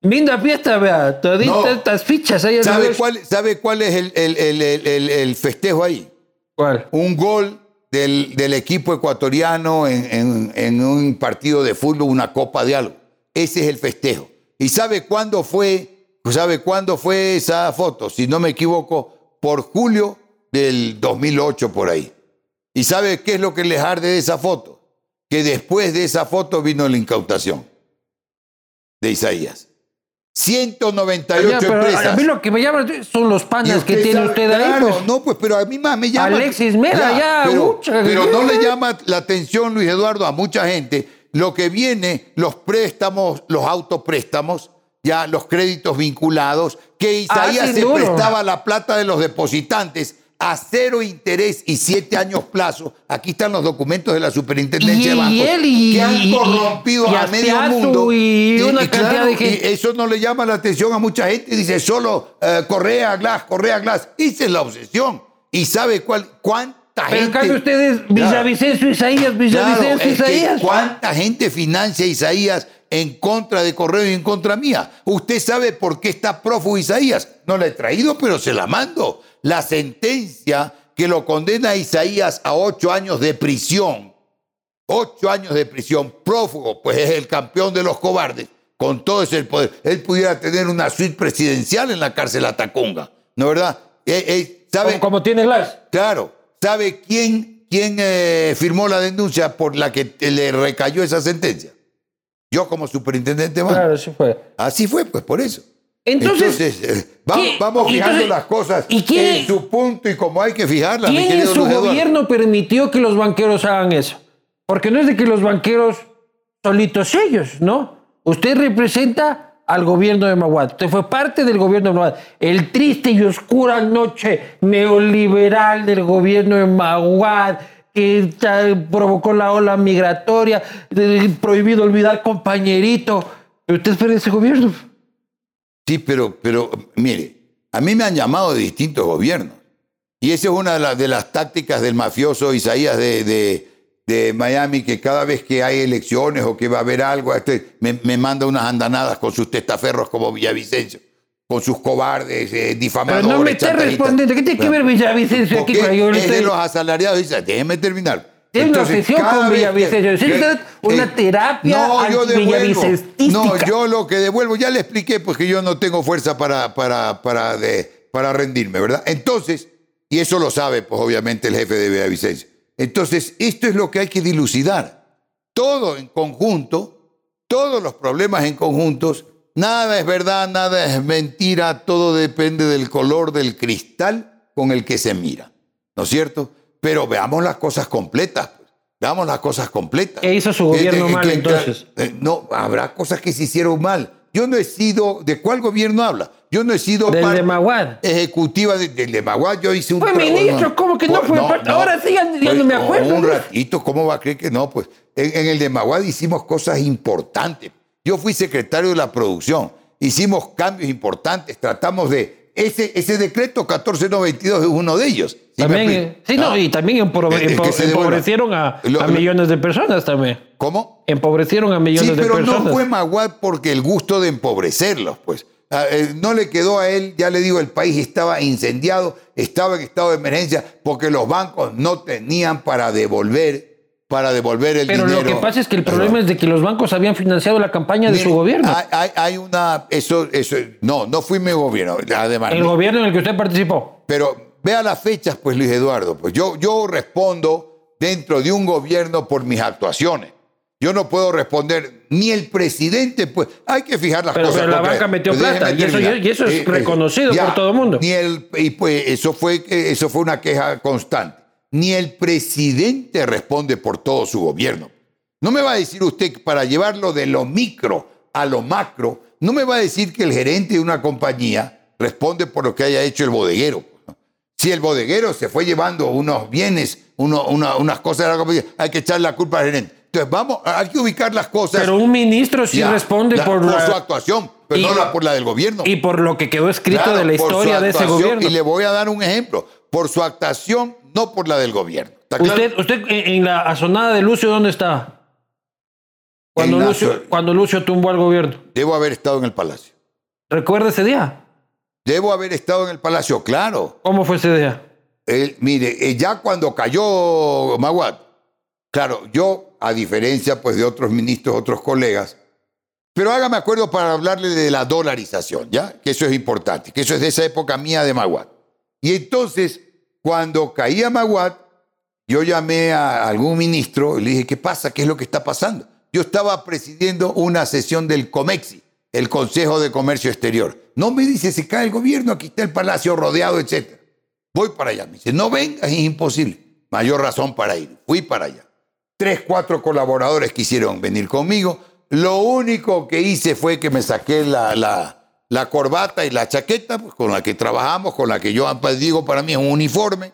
Linda fiesta, vea, toditas estas fichas ahí. ¿Sabe cuál, ¿Sabe cuál es el, el, el, el, festejo ahí? ¿Cuál? Un gol del, del equipo ecuatoriano en, en, en, un partido de fútbol, una copa de algo. Ese es el festejo. ¿Y sabe cuándo fue ¿Sabe cuándo fue esa foto? Si no me equivoco, por julio del 2008 por ahí. ¿Y sabe qué es lo que les arde de esa foto? Que después de esa foto vino la incautación. de Isaías. 198 Ya, pero empresas. A mí lo que me llama son los panas que tiene sabe- usted ahí. claro, pues. no, pues, pero a mí más me llama. Alexis Mera, ya, pero, mucha- pero no le llama la atención, Luis Eduardo, a mucha gente lo que viene, los préstamos, los autopréstamos, ya los créditos vinculados, que Isaías Ah, se prestaba la plata de los depositantes a cero interés y siete años plazo. Aquí están los documentos de la superintendencia de Y bancos él y- que han corrompido a medio mundo. y una cantidad de gente. y eso no le llama la atención a mucha gente. Dice solo eh, Correa Glass, Correa Glass. Esa es la obsesión. ¿Y sabe cuál, cuánta Pero en gente? cambio ustedes, Villavicencio Isaías, Claro, Villavicencio es que Isaías. ¿Cuánta gente financia Isaías en contra de Correo y en contra mía? ¿Usted sabe por qué está prófugo Isaías? No la he traído, pero se la mando. La sentencia que lo condena a Isaías a ocho años de prisión. Ocho años de prisión, prófugo, pues es el campeón de los cobardes, con todo ese poder. Él pudiera tener una suite presidencial en la cárcel Atacunga, ¿no verdad? Eh, eh, ¿sabe? Como, tiene Glass. Claro, ¿sabe quién, quién eh, firmó la denuncia por la que le recayó esa sentencia? Yo como superintendente de banco. Claro, sí fue. Así fue, pues por eso. Entonces, eh, vamos, ¿qué- vamos fijando entonces, las cosas ¿y quién- en su punto y como hay que fijarlas, ¿Quién en su Eduardo. gobierno permitió que los banqueros hagan eso? Porque no es de que los banqueros solitos ellos, ¿no? Usted representa al gobierno de Maguad. Usted fue parte del gobierno de Maguad. El triste y oscura noche neoliberal del gobierno de Maguad que provocó la ola migratoria, prohibido olvidar compañerito. Usted es parte de ese gobierno. Sí, pero, pero mire, a mí me han llamado de distintos gobiernos. Y esa es una de, las- tácticas del mafioso Isaías de, de- de Miami, que cada vez que hay elecciones o que va a haber algo, este, me, me manda unas andanadas con sus testaferros como Villavicencio, con sus cobardes, eh, Pero difamadores. no me está respondiendo. ¿Qué tiene que ver Villavicencio aquí? Con yo es de los asalariados. Dice, déjeme terminar. Tiene una obsesión cada con Villavicencio. Es una terapia no, yo devuelvo. No, yo lo que devuelvo, ya le expliqué, pues que yo no tengo fuerza para, para, para, de- para rendirme, ¿verdad? Entonces, y eso lo sabe, pues obviamente el jefe de Villavicencio. Entonces, esto es lo que hay que dilucidar. Todo en conjunto, todos los problemas en conjuntos, nada es verdad, nada es mentira, todo depende del color del cristal con el que se mira, ¿no es cierto? Pero veamos las cosas completas, pues. veamos las cosas completas. ¿Qué hizo su gobierno que- mal, que- entonces? eh, no, habrá cosas que se hicieron mal. Yo no he sido, ¿de cuál gobierno habla? Yo no he sido Del parte de Maguad. ejecutiva de- del de Maguad. Yo hice un Fue ministro, ¿cómo que no fue parte? Ahora sí, ya- ya no me acuerdo. Un ratito, ¿cómo va a creer que no? Pues en, en el de Maguad hicimos cosas importantes. Yo fui secretario de la producción. Hicimos cambios importantes. Tratamos de. Ese, ese decreto 1492 es uno de ellos. ¿Sí También, eh, sí, no, Ah. y también empobre- que empobrecieron a, Lo- a lo- millones de personas también. ¿Cómo? Empobrecieron a millones Sí, de pero personas. no fue Maguad porque el gusto de empobrecerlos, pues. Ah, eh, No le quedó a él, ya le digo, el país estaba incendiado, estaba en estado de emergencia porque los bancos no tenían para devolver, para devolver el Pero dinero. lo que pasa es que el problema es de que los bancos habían financiado la campaña de Mire, su gobierno. Hay, hay- hay una, eso, eso, no, no fui mi gobierno, además. el gobierno en el que usted participó. Pero vea las fechas, pues Luis Eduardo, pues yo, yo respondo dentro de un gobierno por mis actuaciones. Yo no puedo responder, ni el presidente, pues hay que fijar las Pero- cosas. pero la banca metió Pues plata, y eso- y eso es reconocido por todo el mundo. Ni el, y pues eso fue, eso fue una queja constante. Ni el presidente responde por todo su gobierno. No me va a decir usted que para llevarlo de lo micro a lo macro, no me va a decir que el gerente de una compañía responde por lo que haya hecho el bodeguero. Si el bodeguero se fue llevando unos bienes, uno- una- unas cosas de la compañía, hay que echar la culpa al gerente. Entonces, vamos, hay que ubicar las cosas. Pero un ministro sí ya, responde la- por, su la- actuación, pero y- no la- por la del gobierno. y por lo que quedó escrito Claro, de la historia de ese gobierno. Y le voy a dar un ejemplo. Por su actuación, no por la del gobierno. Usted, usted en la azonada de Lucio, ¿dónde está? Cuando la Lucio, cuando Lucio tumbó al gobierno. Debo haber estado en el palacio. ¿Recuerda ese día? Debo haber estado en el palacio, claro. ¿Cómo fue ese día? Mire, eh, ya cuando cayó Maguad, claro, yo, a diferencia pues de otros ministros, otros colegas, pero hágame acuerdo para hablarle de la dolarización, ¿ya? Que eso es importante, que eso es de esa época mía de Maguad. Y entonces, cuando caía Maguad, yo llamé a algún ministro y le dije, ¿qué pasa? ¿Qué es lo que está pasando? Yo estaba presidiendo una sesión del COMEXI, el Consejo de Comercio Exterior. No me dice, se cae el gobierno, aquí está el palacio rodeado, etc. Voy para allá. Me dice, no vengas, es imposible. Mayor razón para ir. Fui para allá. Tres, cuatro colaboradores quisieron venir conmigo. Lo único que hice fue que me saqué la, la, la corbata y la chaqueta pues, con la que trabajamos, con la que yo digo para mí es un uniforme,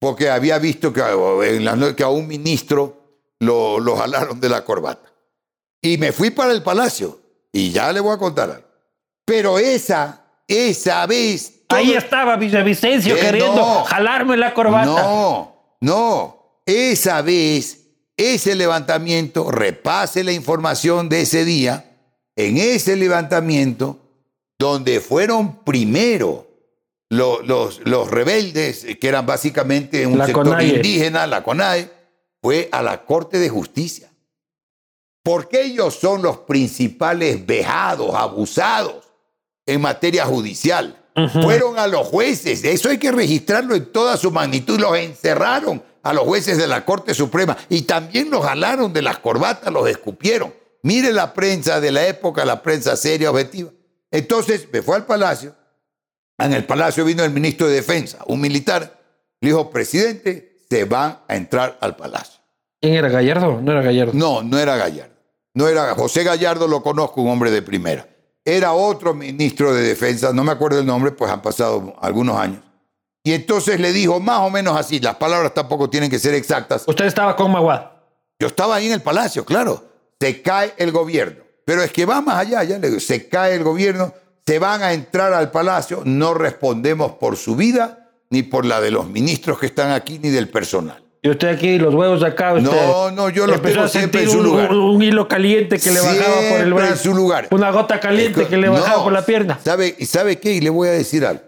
porque había visto que, en la, que a un ministro lo, lo jalaron de la corbata. Y me fui para el palacio. Y ya le voy a contar algo. Pero esa, esa vez. Ahí estaba Villavicencio eh, queriendo jalarme la corbata. No, no. Esa vez, ese levantamiento, repase la información de ese día. En ese levantamiento, donde fueron primero los, los, los rebeldes, que eran básicamente un sector indígena, la CONAE, fue a la Corte de Justicia. Porque ellos son los principales vejados, abusados en materia judicial. Fueron a los jueces, eso hay que registrarlo en toda su magnitud, los encerraron a los jueces de la Corte Suprema y también los jalaron de las corbatas, los escupieron. Mire la prensa de la época, la prensa seria, objetiva. Entonces me fue al palacio, en el palacio vino el ministro de Defensa, un militar, le dijo, presidente, se van a entrar al palacio. ¿Quién era Gallardo? No era Gallardo. No, no era Gallardo. No era José Gallardo, lo conozco, un hombre de primera era otro ministro de defensa, no me acuerdo el nombre, pues han pasado algunos años. Y entonces le dijo más o menos así, las palabras tampoco tienen que ser exactas. ¿Usted estaba con Maguad? Yo estaba ahí en el palacio, claro. Se cae el gobierno. Pero es que va más allá, ya le digo, se cae el gobierno, se van a entrar al palacio, no respondemos por su vida, ni por la de los ministros que están aquí, ni del personal. Y usted aquí, los huevos acá, usted No, no, yo los tengo siempre en su un, lugar. Un, hilo caliente que le bajaba por el brazo. en su lugar. Una gota caliente que le bajaba por la pierna. ¿sabe, ¿Y sabe qué? Y le voy a decir algo.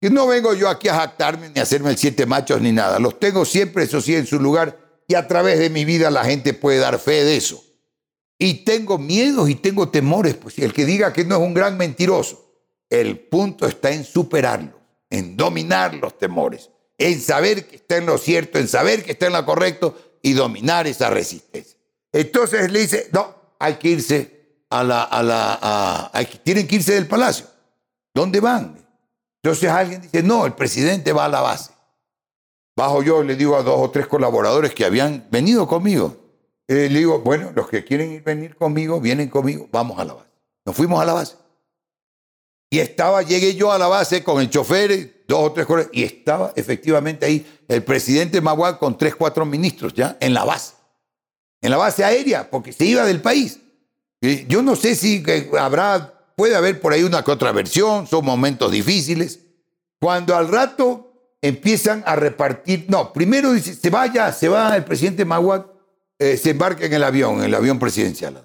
Que no vengo yo aquí a jactarme ni a hacerme el siete machos ni nada. Los tengo siempre, eso sí, en su lugar. Y a través de mi vida la gente puede dar fe de eso. Y tengo miedos y tengo temores. Pues el que diga que no es un gran mentiroso. El punto está en superarlos, en dominar los temores en saber que está en lo cierto, en saber que está en lo correcto y dominar esa resistencia. Entonces le dice, no, hay que irse a la, a la, tienen que irse del palacio. ¿Dónde van? Entonces alguien dice, no, el presidente va a la base. Bajo yo le digo a dos o tres colaboradores que habían venido conmigo. Eh, le digo, bueno, los que quieren ir venir conmigo, vienen conmigo, vamos a la base. Nos fuimos a la base. Y estaba, llegué yo a la base con el chofer, dos o tres cosas, y estaba efectivamente ahí el presidente Maguad con tres, cuatro ministros ya en la base. En la base aérea, porque se iba del país. Yo no sé si habrá, puede haber por ahí una que otra versión, son momentos difíciles. Cuando al rato empiezan a repartir, no, primero dice, se vaya, se va el presidente Maguad, eh, se embarca en el avión, en el avión presidencial.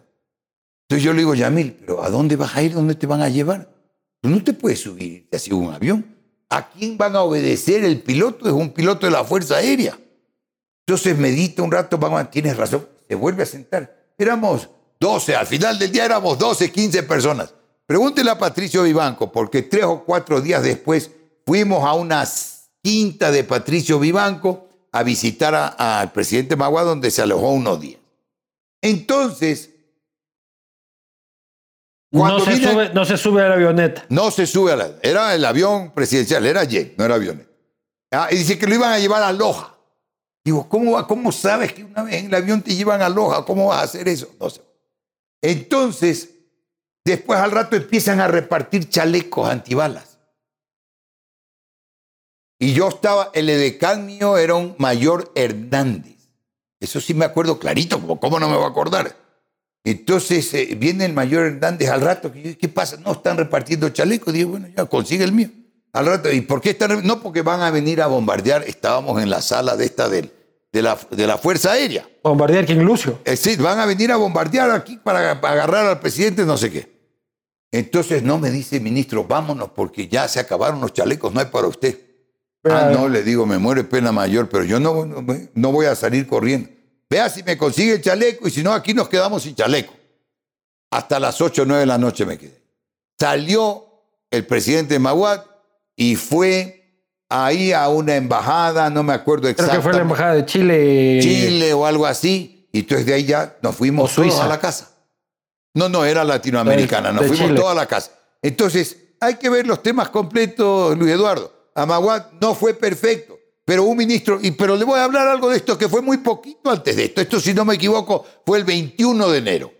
Entonces yo le digo, Yamil, pero ¿a dónde vas a ir? ¿Dónde te van a llevar? Tú no te puedes subir así un avión. ¿A quién van a obedecer? El piloto es un piloto de la Fuerza Aérea. Entonces medita un rato, vamos, tienes razón, se vuelve a sentar. Éramos 12, al final del día éramos 12, 15 personas. Pregúntele a Patricio Vivanco, porque tres o cuatro días después fuimos a una quinta de Patricio Vivanco a visitar al presidente Magua, donde se alojó unos días. Entonces, no se, sube, no se sube a la avioneta. No se sube a la. Era el avión presidencial, era jet, no era avioneta. Ah, y dice que lo iban a llevar a Loja. Digo, ¿cómo, ¿cómo sabes que una vez en el avión te llevan a Loja? ¿Cómo vas a hacer eso? No sé. Entonces, después al rato empiezan a repartir chalecos antibalas. Y yo estaba, el edecán mío era un mayor Hernández. Eso sí me acuerdo clarito, ¿cómo no me voy a acordar? Entonces eh, viene el mayor Hernández al rato, ¿qué pasa? No, están repartiendo chalecos. Digo, bueno, ya consigue el mío. Al rato, ¿y por qué están? No, porque van a venir a bombardear. Estábamos en la sala de esta de, de, la, de la Fuerza Aérea. ¿Bombardear quién, Lucio? Eh, sí, van a venir a bombardear aquí para, agarrar al presidente, no sé qué. Entonces no me dice, ministro, vámonos porque ya se acabaron los chalecos, no hay para usted. Ah, no, le digo, me muere pena mayor, pero yo no, no voy a salir corriendo. Vea si me consigue el chaleco y si no, aquí nos quedamos sin chaleco. Hasta las 8 o 9 de la noche me quedé. Salió el presidente de Maguad y fue ahí a una embajada, no me acuerdo exactamente. Creo que fue la embajada de Chile. Chile o algo así. Y entonces de ahí ya nos fuimos todos a la casa. No, no, era latinoamericana, nos fuimos Chile. toda la casa. Entonces, hay que ver los temas completos, Luis Eduardo. Amaguat no fue perfecto, pero un ministro, y, pero le voy a hablar algo de esto que fue muy poquito antes de esto. Esto, si no me equivoco, fue el 21 de enero.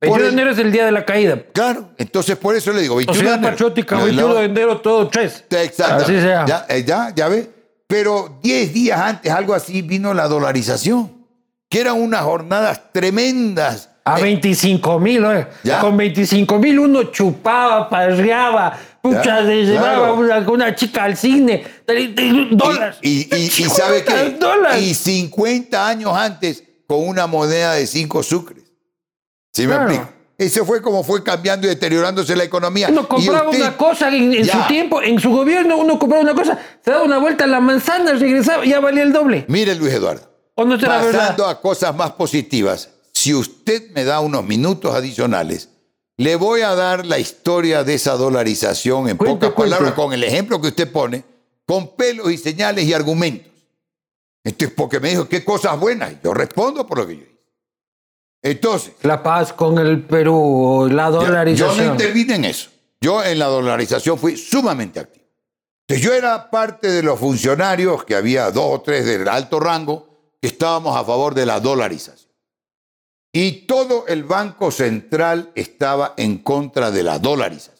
21 Por de enero es el día de la caída. Claro, entonces por eso le digo, 21 de enero. patriótica, No, 21 no, de enero, todo tres. Exacto. Así sea. Ya, eh, ya, ya ve. Pero 10 días antes, algo así, vino la dolarización, que eran unas jornadas tremendas. A 25 mil, ¿eh? Con 25 mil uno chupaba, parreaba, pucha, le llevaba una, una chica al cine. Dólares. Y, y, y- y sabe qué? Dólares. Y 50 años antes, con una moneda de 5 sucres. ¿Sí me explico? Eso fue como fue cambiando y deteriorándose la economía. Uno Y compraba usted- una cosa en, en su tiempo, en su gobierno, uno compraba una cosa, se daba una vuelta a la manzana, regresaba, ya valía el doble. Mire, Luis Eduardo. Pasando a cosas más positivas, si usted me da unos minutos adicionales, le voy a dar la historia de esa dolarización en Cuente, pocas palabras, con el ejemplo que usted pone, con pelos y señales y argumentos. Entonces, porque me dijo, ¿qué cosas buenas? Yo respondo por lo que yo hice. Entonces, La paz con el Perú, la ya- yo no dolarización. intervine en eso. Yo en la dolarización fui sumamente activo. Entonces, yo era parte de los funcionarios, que había dos o tres del alto rango, que estábamos a favor de la dolarización. Y todo el Banco Central estaba en contra de la dolarización.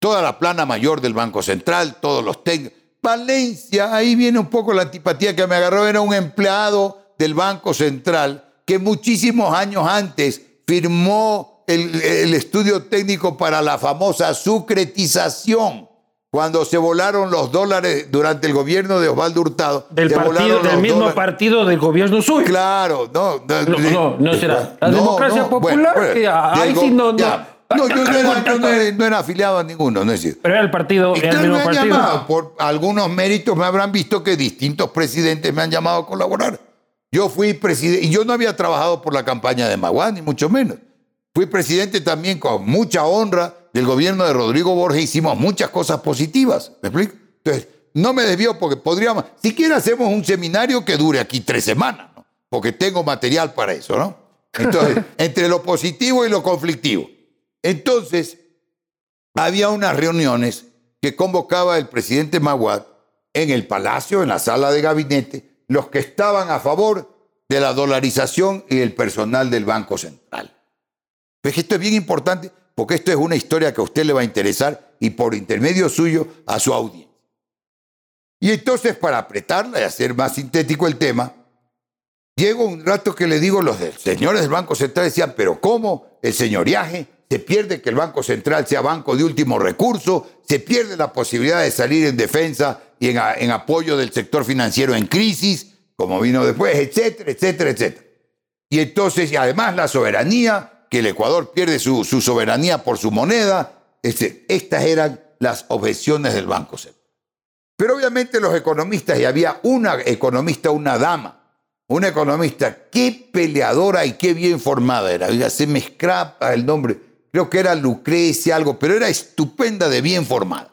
Toda la plana mayor del Banco Central, todos los técnicos. Valencia, ahí viene un poco la antipatía que me agarró, era un empleado del Banco Central que muchísimos años antes firmó el, el estudio técnico para la famosa sucretización, cuando se volaron los dólares durante el gobierno de Osvaldo Hurtado. Del, partido, mismo dólares. partido del gobierno suyo. Claro, no. No, no, no será. La No, democracia no, popular, bueno, que ahí sí no- no- ya. No, yo no era, yo no <laughs> era- no era afiliado a ninguno, no es decir. Pero era el partido, Y era el claro, mismo me han partido. llamado, por algunos méritos me habrán visto que distintos presidentes me han llamado a colaborar. Yo fui presidente, y yo no había trabajado por la campaña de Maguán, ni mucho menos. Fui presidente también con mucha honra del gobierno de Rodrigo Borges, hicimos muchas cosas positivas, ¿me explico? Entonces, no me desvío porque podríamos, siquiera hacemos un seminario que dure aquí tres semanas, ¿no? porque tengo material para eso, ¿no? Entonces, <laughs> entre lo positivo y lo conflictivo. Entonces, había unas reuniones que convocaba el presidente Maguad en el palacio, en la sala de gabinete, los que estaban a favor de la dolarización y el personal del Banco Central. Pues esto es bien importante porque esto es una historia que a usted le va a interesar y por intermedio suyo a su audiencia. Y entonces, para apretarla y hacer más sintético el tema, Llego un rato que le digo, los señores del Banco Central decían, pero ¿cómo el señoriaje? Se pierde que el Banco Central sea banco de último recurso, se pierde la posibilidad de salir en defensa y en, en apoyo del sector financiero en crisis, como vino después, etcétera, etcétera, etcétera. Y entonces, y además la soberanía, que el Ecuador pierde su, su soberanía por su moneda, este, estas eran las objeciones del Banco Central. Pero obviamente los economistas, y había una economista, una dama, una economista, qué peleadora y qué bien formada era. Se me escapa el nombre. Creo que era Lucrecia, algo, pero era estupenda de bien formada.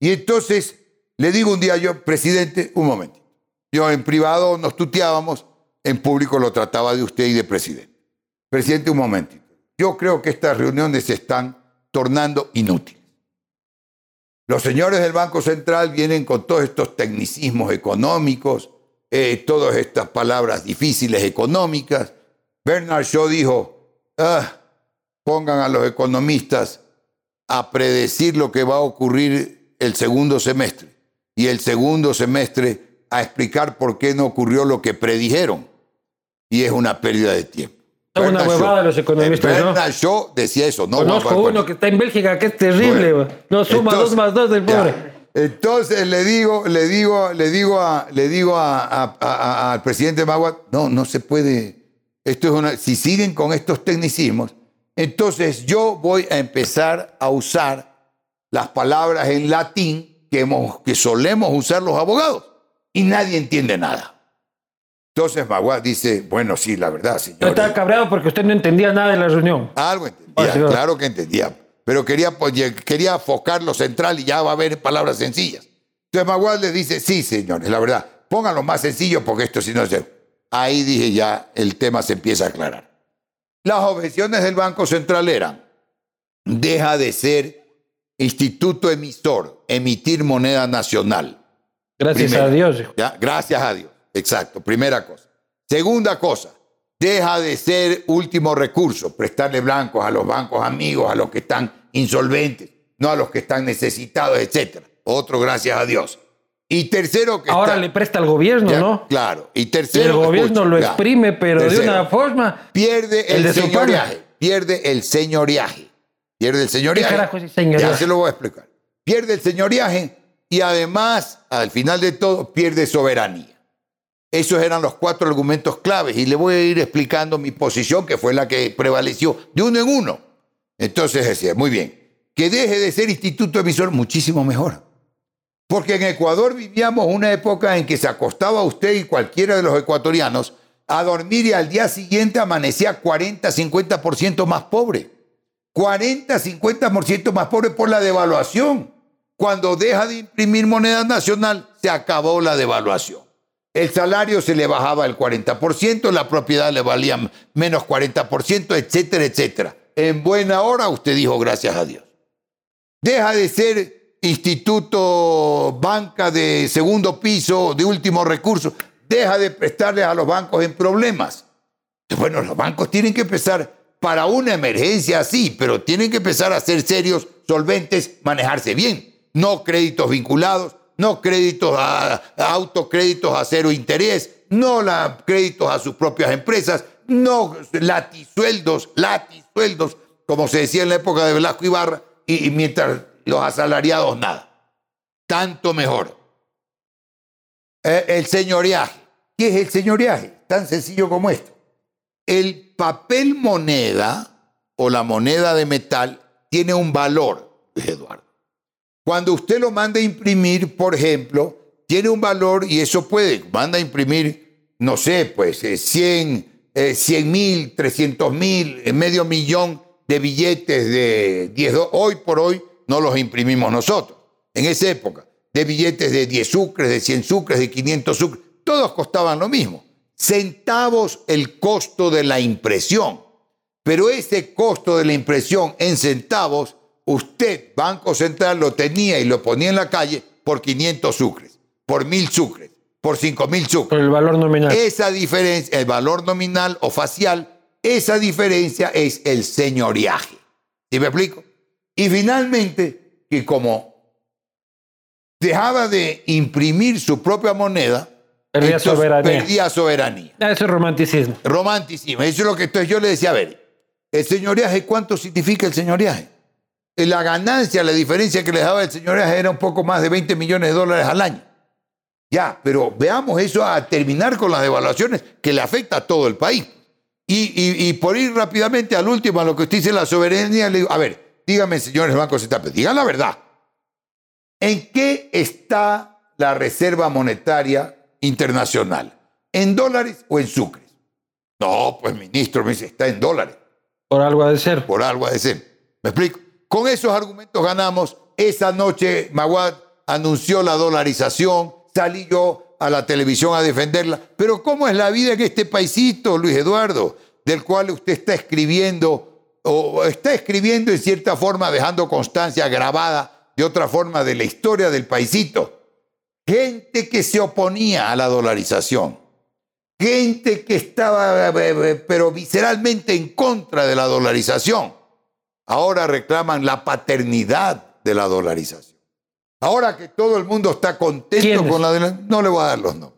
Y entonces le digo un día yo, presidente, un momento. Yo en privado nos tuteábamos, en público lo trataba de usted y de presidente. Presidente, un momentito. Yo creo que estas reuniones se están tornando inútiles. Los señores del Banco Central vienen con todos estos tecnicismos económicos, eh, todas estas palabras difíciles económicas. Bernard Shaw dijo, "Ah, pongan a los economistas a predecir lo que va a ocurrir el segundo semestre y el segundo semestre a explicar por qué no ocurrió lo que predijeron. Y es una pérdida de tiempo. Es una huevada los economistas, ¿no? Bernard Shaw decía eso, no Conozco uno que está en Bélgica que es terrible. Bueno, no suma entonces- dos más dos del ya. pobre. Entonces le digo, le digo, le digo a, le digo a- a- a- al presidente Magua, no, no se puede. Esto es una. Si siguen con estos tecnicismos, entonces yo voy a empezar a usar las palabras en latín que, hemos, que solemos usar los abogados y nadie entiende nada. Entonces Magua dice, bueno, sí, la verdad, Yo señor. estaba cabreado porque usted no entendía nada de la reunión. Algo entendía, claro. que entendía. Pero quería, quería focar lo central y ya va a haber palabras sencillas. Entonces Maguad le dice, sí, señores, la verdad, pónganlo más sencillo porque esto si no se... Ahí dije ya, el tema se empieza a aclarar. Las objeciones del Banco Central eran, deja de ser instituto emisor, emitir moneda nacional. Gracias a Dios. ¿ya? Gracias a Dios. Exacto, primera cosa. Segunda cosa, deja de ser último recurso, prestarle blancos a los bancos amigos, a los que están insolventes, no a los que están necesitados, etc. Otro, gracias a Dios. Y tercero que Ahora le presta al gobierno, ¿no? Claro. Y tercero. el gobierno lo exprime, pero de una forma. Pierde el, señoriaje. Pierde el señoriaje. Pierde el señoriaje. ¿Qué carajo es el señoriaje? Ya se lo voy a explicar. Pierde el señoriaje y además, al final de todo, pierde soberanía. Esos eran los cuatro argumentos claves y le voy a ir explicando mi posición, que fue la que prevaleció de uno en uno. Entonces decía, muy bien, que deje de ser instituto emisor, muchísimo mejor. Porque en Ecuador vivíamos una época en que se acostaba usted y cualquiera de los ecuatorianos a dormir y al día siguiente amanecía 40, 50% más pobre. 40, 50% más pobre por la devaluación. Cuando deja de imprimir moneda nacional, se acabó la devaluación. El salario se le bajaba el 40%, la propiedad le valía menos 40%, etcétera, etcétera. En buena hora usted dijo gracias a Dios. Deja de ser instituto, banca de segundo piso, de último recurso, deja de prestarles a los bancos en problemas. Bueno, los bancos tienen que empezar para una emergencia así, pero tienen que empezar a ser serios, solventes, manejarse bien. No créditos vinculados, no créditos a, autocréditos a cero interés, no la, créditos a sus propias empresas, no latisueldos, latisueldos, como se decía en la época de Velasco Ibarra, y mientras los asalariados nada. Tanto mejor. Eh, el señoreaje. ¿Qué es el señoreaje? Tan sencillo como esto. El papel moneda o la moneda de metal tiene un valor, Eduardo. Cuando usted lo manda a imprimir, por ejemplo, tiene un valor y eso puede, manda a imprimir, no sé, pues 100 eh, mil, 300 mil, eh, medio millón de billetes de 10, hoy por hoy no los imprimimos nosotros. En esa época, de billetes de 10 sucres, de 100 sucres, de 500 sucres, todos costaban lo mismo. Centavos el costo de la impresión. Pero ese costo de la impresión en centavos, usted, Banco Central, lo tenía y lo ponía en la calle por 500 sucres, por 1000 sucres, por 5000 sucres. Por el valor nominal. Esa diferencia, el valor nominal o facial, esa diferencia es el señoriaje. ¿Sí me explico? Y finalmente, que como dejaba de imprimir su propia moneda, perdía soberanía. Perdía soberanía. Ah, eso es romanticismo. Romanticismo. Eso es lo que entonces yo le decía, a ver, el señoreaje, ¿cuánto significa el señoreaje? La ganancia, la diferencia que le daba el señoreaje era un poco más de 20 millones de dólares al año. Ya, pero veamos eso a terminar con las devaluaciones que le afecta a todo el país. Y, y por ir rápidamente al último, a lo que usted dice, la soberanía, le digo, a ver, dígame, señores bancos centrales, digan la verdad. ¿En qué está la Reserva Monetaria Internacional? ¿En dólares o en sucres? No, pues ministro, me dice, está en dólares. Por algo de ser. Por algo de ser. ¿Me explico? Con esos argumentos ganamos. Esa noche Maguad anunció la dolarización, salí yo a la televisión a defenderla. Pero ¿cómo es la vida en este paisito, Luis Eduardo, del cual usted está escribiendo o está escribiendo en cierta forma, dejando constancia grabada de otra forma de la historia del paisito. Gente que se oponía a la dolarización, gente que estaba, eh, eh, pero visceralmente en contra de la dolarización, ahora reclaman la paternidad de la dolarización. Ahora que todo el mundo está contento con la no le voy a dar los nombres.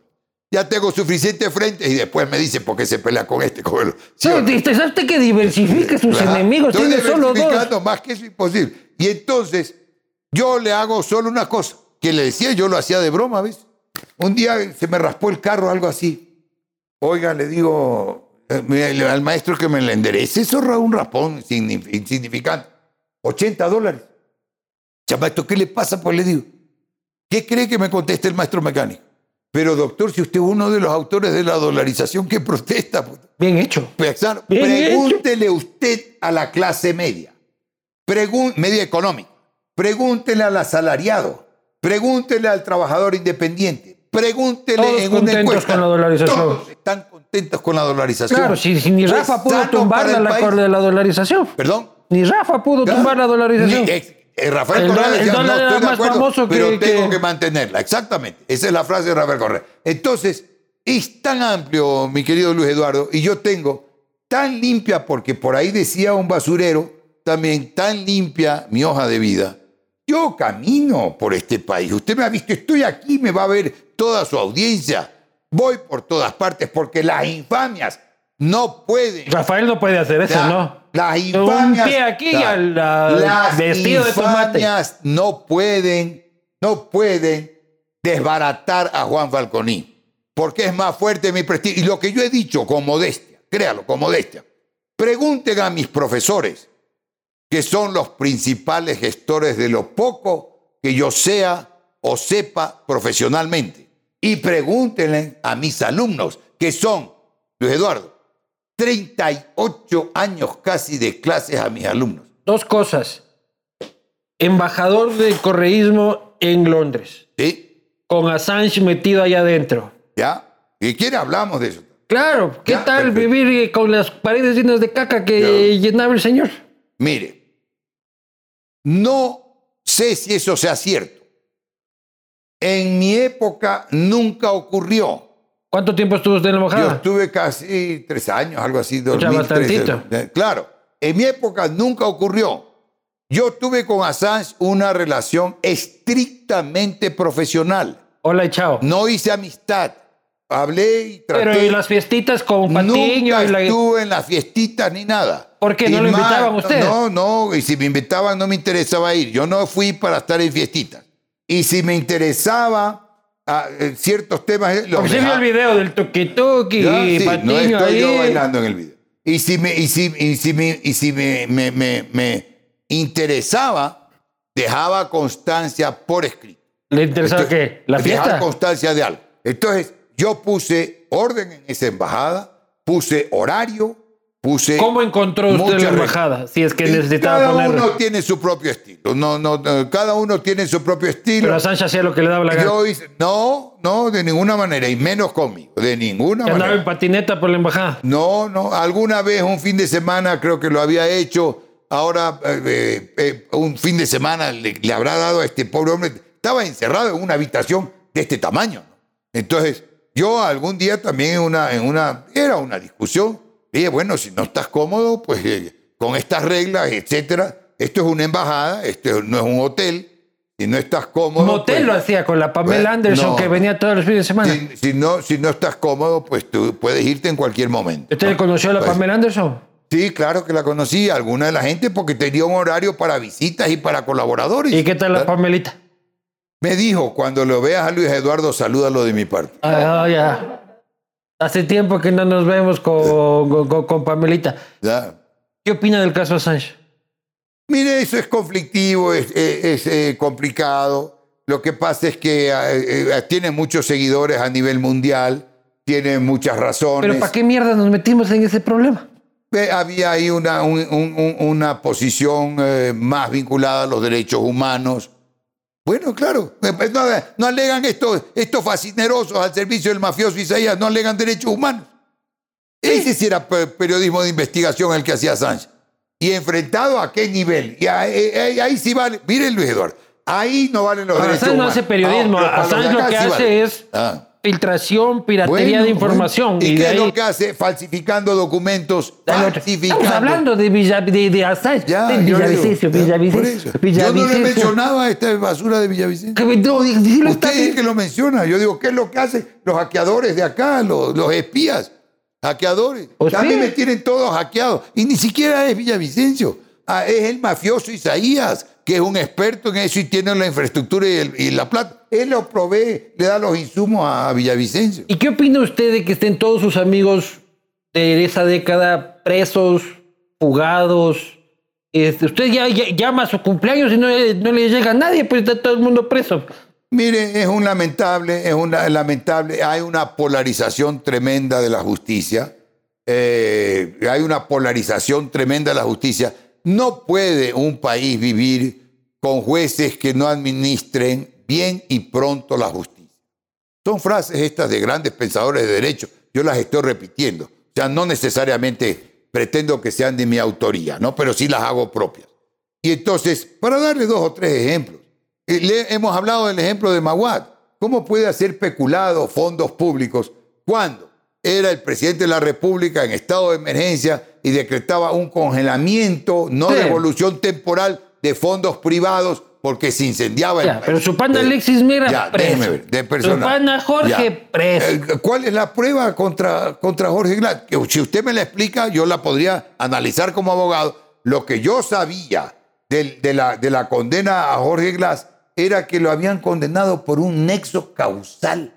Ya tengo suficiente frente y después me dice por qué se pelea con este. Con el... ¿Sí no, que diversifique sus enemigos. Tiene solo dos. más que eso imposible. Y entonces yo le hago solo una cosa. Que le decía, yo lo hacía de broma, ¿ves? Un día se me raspó el carro, algo así. Oiga, le digo eh, al maestro que me le enderece. Eso es un rapón insignificante. 80 dólares. Chamato, ¿qué le pasa? Pues le digo. ¿Qué cree que me conteste el maestro mecánico? Pero doctor, si usted es uno de los autores de la dolarización, ¿qué <laughs> protesta? Bien hecho. pregúntele usted a la clase media, media económica, pregúntele al asalariado, pregúntele al trabajador independiente, pregúntele en una encuesta. con la dolarización. Todos están contentos con la dolarización. Claro, si, si ni Rafa pudo tumbar la, la, la dolarización. Perdón. Ni Rafa pudo Claro. tumbar la dolarización. Ni- eh, eh, Rafael El Correa decía, no estoy de acuerdo, famoso pero que- tengo que- que mantenerla. Exactamente. Esa es la frase de Rafael Correa. Entonces, es tan amplio, mi querido Luis Eduardo, y yo tengo tan limpia, porque por ahí decía un basurero, también tan limpia mi hoja de vida. Yo camino por este país. Usted me ha visto, estoy aquí, me va a ver toda su audiencia. Voy por todas partes porque las infamias no pueden Rafael no puede hacer eso, la- ¿no? Las Un infamias. pie aquí la- al- al las vestido de infamias no pueden, no pueden desbaratar a Juan Falconi. Porque es más fuerte mi prestigio. Y lo que yo he dicho con modestia, créalo, con modestia. Pregunten a mis profesores, que son los principales gestores de lo poco que yo sea o sepa profesionalmente. Y pregúntenle a mis alumnos, que son, Luis Eduardo, 38 años casi de clases a mis alumnos. Dos cosas. Embajador del correísmo en Londres, ¿Sí? con Assange metido allá adentro. ¿Ya? Si quiere hablamos de eso. Claro, ¿qué Ya, tal perfecto. vivir eh, con las paredes llenas de caca que llenaba el señor? Mire, no sé si eso sea cierto. En mi época nunca ocurrió. ¿Cuánto tiempo estuvo usted en la Yo embajada? estuve casi tres años, algo así, Ya 2013. bastantito. Eh, Claro, en mi época nunca ocurrió. Yo tuve con Assange una relación estrictamente profesional. Hola y chao. No hice amistad. Hablé y traté. Pero y las fiestitas con Patiño Nunca y la... estuve en las fiestitas ni nada. ¿Por qué? ¿No Y lo más- invitaban a usted? No, no, y si me invitaban no me interesaba ir. Yo no fui para estar en fiestitas. Y si me interesaba ah, eh, ciertos temas... eh, los el video del toque-toque y sí, Patiño no estoy ahí. yo bailando en el video. Y si me, y si, y si me, y si me, me- me- me interesaba, dejaba constancia por escrito. ¿Le interesaba Entonces, qué? ¿La dejar fiesta? constancia de algo. Entonces, yo puse orden en esa embajada, puse horario, puse. ¿Cómo encontró usted la embajada? Si es que Y necesitaba cada poner... uno tiene su propio estilo. No, no, no, cada uno tiene su propio estilo. Pero Assange hacía lo que le daba la gana. yo hice, no, no, de ninguna manera, y menos conmigo, de ninguna Que andaba manera. en patineta por la embajada. No, no, alguna vez un fin de semana creo que lo había hecho. Ahora, eh, eh, un fin de semana le, le habrá dado a este pobre hombre. Estaba encerrado en una habitación de este tamaño. Entonces, yo algún día también en una, en una, era una discusión. Dije, bueno, si no estás cómodo, pues eh, con estas reglas, etcétera. Esto es una embajada, esto no es un hotel. Si no estás cómodo. Motel pues, lo hacía con la Pamela Bueno, Anderson no. que venía todos los fines de semana. si, si no, si no estás cómodo, pues tú puedes irte en cualquier momento. ¿Usted le conoció a la Pues, Pamela Anderson? Sí, claro que la conocí, alguna de la gente, porque tenía un horario para visitas y para colaboradores. ¿Y qué tal la. Pamelita? Me dijo, cuando lo veas a Luis Eduardo, salúdalo de mi parte. Ah, ya. Hace tiempo que no nos vemos con, con- con- con Pamelita. ¿ya? ¿Qué opina del caso Assange? Mire, eso es conflictivo, es, es- es, eh, complicado. Lo que pasa es que eh, eh, tiene muchos seguidores a nivel mundial, tiene muchas razones. ¿Pero para qué mierda nos metimos en ese problema? Había ahí una, un- un- un- una posición eh, más vinculada a los derechos humanos. Bueno, claro, eh, pues no, no alegan estos, estos fascinerosos al servicio del mafioso Isaías, no alegan derechos humanos. Ese sí era pe- periodismo de investigación el que hacía Sánchez. ¿Y enfrentado a qué nivel? Y ahí, ahí- ahí sí vale, miren Luis Eduardo, ahí no valen los Ahora, derechos Assange no hace periodismo, Ah, Assange lo que sí hace vale. es Ah. Filtración, piratería Bueno, de información. bueno. ¿Y, qué es ahí... lo que hace? Falsificando documentos. Falsificando. Estamos hablando de, Villa, de, de Assange. Ya, de yo Villavicencio, por Villavicencio. Yo no le Villavicencio. mencionaba esta basura de Villavicencio. Que no, lo Usted es que lo menciona. Yo digo, ¿qué es lo que hacen los hackeadores de acá, los, los espías? Hackeadores. También sí. me tienen todos hackeados. Y ni siquiera es Villavicencio. Ah, es el mafioso Isaías, que es un experto en eso y tiene la infraestructura y, el- y la plata. Él lo provee, le da los insumos a Villavicencio. ¿Y qué opina usted de que estén todos sus amigos de esa década presos, fugados? Este, usted ya, ya- llama a su cumpleaños y no, le- no le llega a nadie, pues está todo el mundo preso. Mire, es un lamentable, es una lamentable, hay una polarización tremenda de la justicia, eh, hay una polarización tremenda de la justicia. No puede un país vivir con jueces que no administren bien y pronto la justicia. Son frases estas de grandes pensadores de derecho. yo las estoy repitiendo. O sea, no necesariamente pretendo que sean de mi autoría, ¿no? Pero sí las hago propias. Y entonces, para darle dos o tres ejemplos, eh, le hemos hablado del ejemplo de Maguad. ¿Cómo puede hacer peculado fondos públicos cuando era el presidente de la República en estado de emergencia y decretaba un congelamiento, no devolución temporal de fondos privados porque se incendiaba el Pero su pana Alexis Mera, ya, preso. Ver, de Su pana Jorge, preso. Eh, ¿Cuál es la prueba contra, contra Jorge Glass? Si usted me la explica, yo la podría analizar como abogado. Lo que yo sabía de, de, la, de la condena a Jorge Glass era que lo habían condenado por un nexo causal.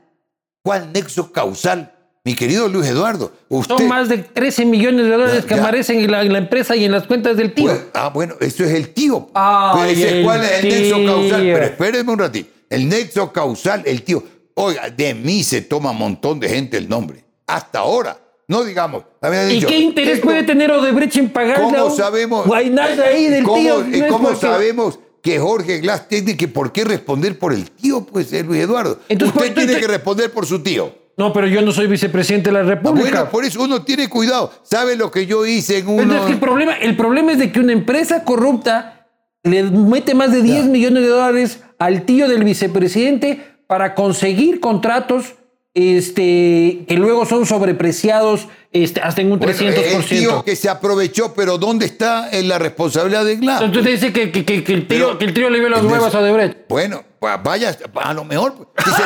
¿Cuál nexo causal? Mi querido Luis Eduardo, usted... Son más de 13 millones de dólares que aparecen en la, empresa y en las cuentas del tío. Pues, ah, bueno, eso es el tío. ¿Cuál es el nexo causal? Pero espérenme un ratito. El nexo causal, el tío. Oiga, de mí se toma un montón de gente el nombre. Hasta ahora. No digamos. ¿Y qué interés puede tener Odebrecht en pagar ¿Cómo sabemos? ahí del tío. ¿Cómo sabemos que Jorge Glass tiene que por qué responder por el tío, pues, eh, Luis Eduardo? Usted tiene que responder por su tío. No, pero yo no soy vicepresidente de la República. Bueno, por eso uno tiene cuidado. ¿Sabe lo que yo hice en uno? el, problema, el problema es de que una empresa corrupta le mete más de 10 millones de dólares al tío del vicepresidente para conseguir contratos este, que luego son sobrepreciados este, hasta en un 300%. El tío que se aprovechó, pero ¿dónde está en la responsabilidad de Glass? Entonces dice que, que, que, el, tío, el tío le ve las huevas a Debrecht. Bueno, pues vaya, a lo mejor. Pues,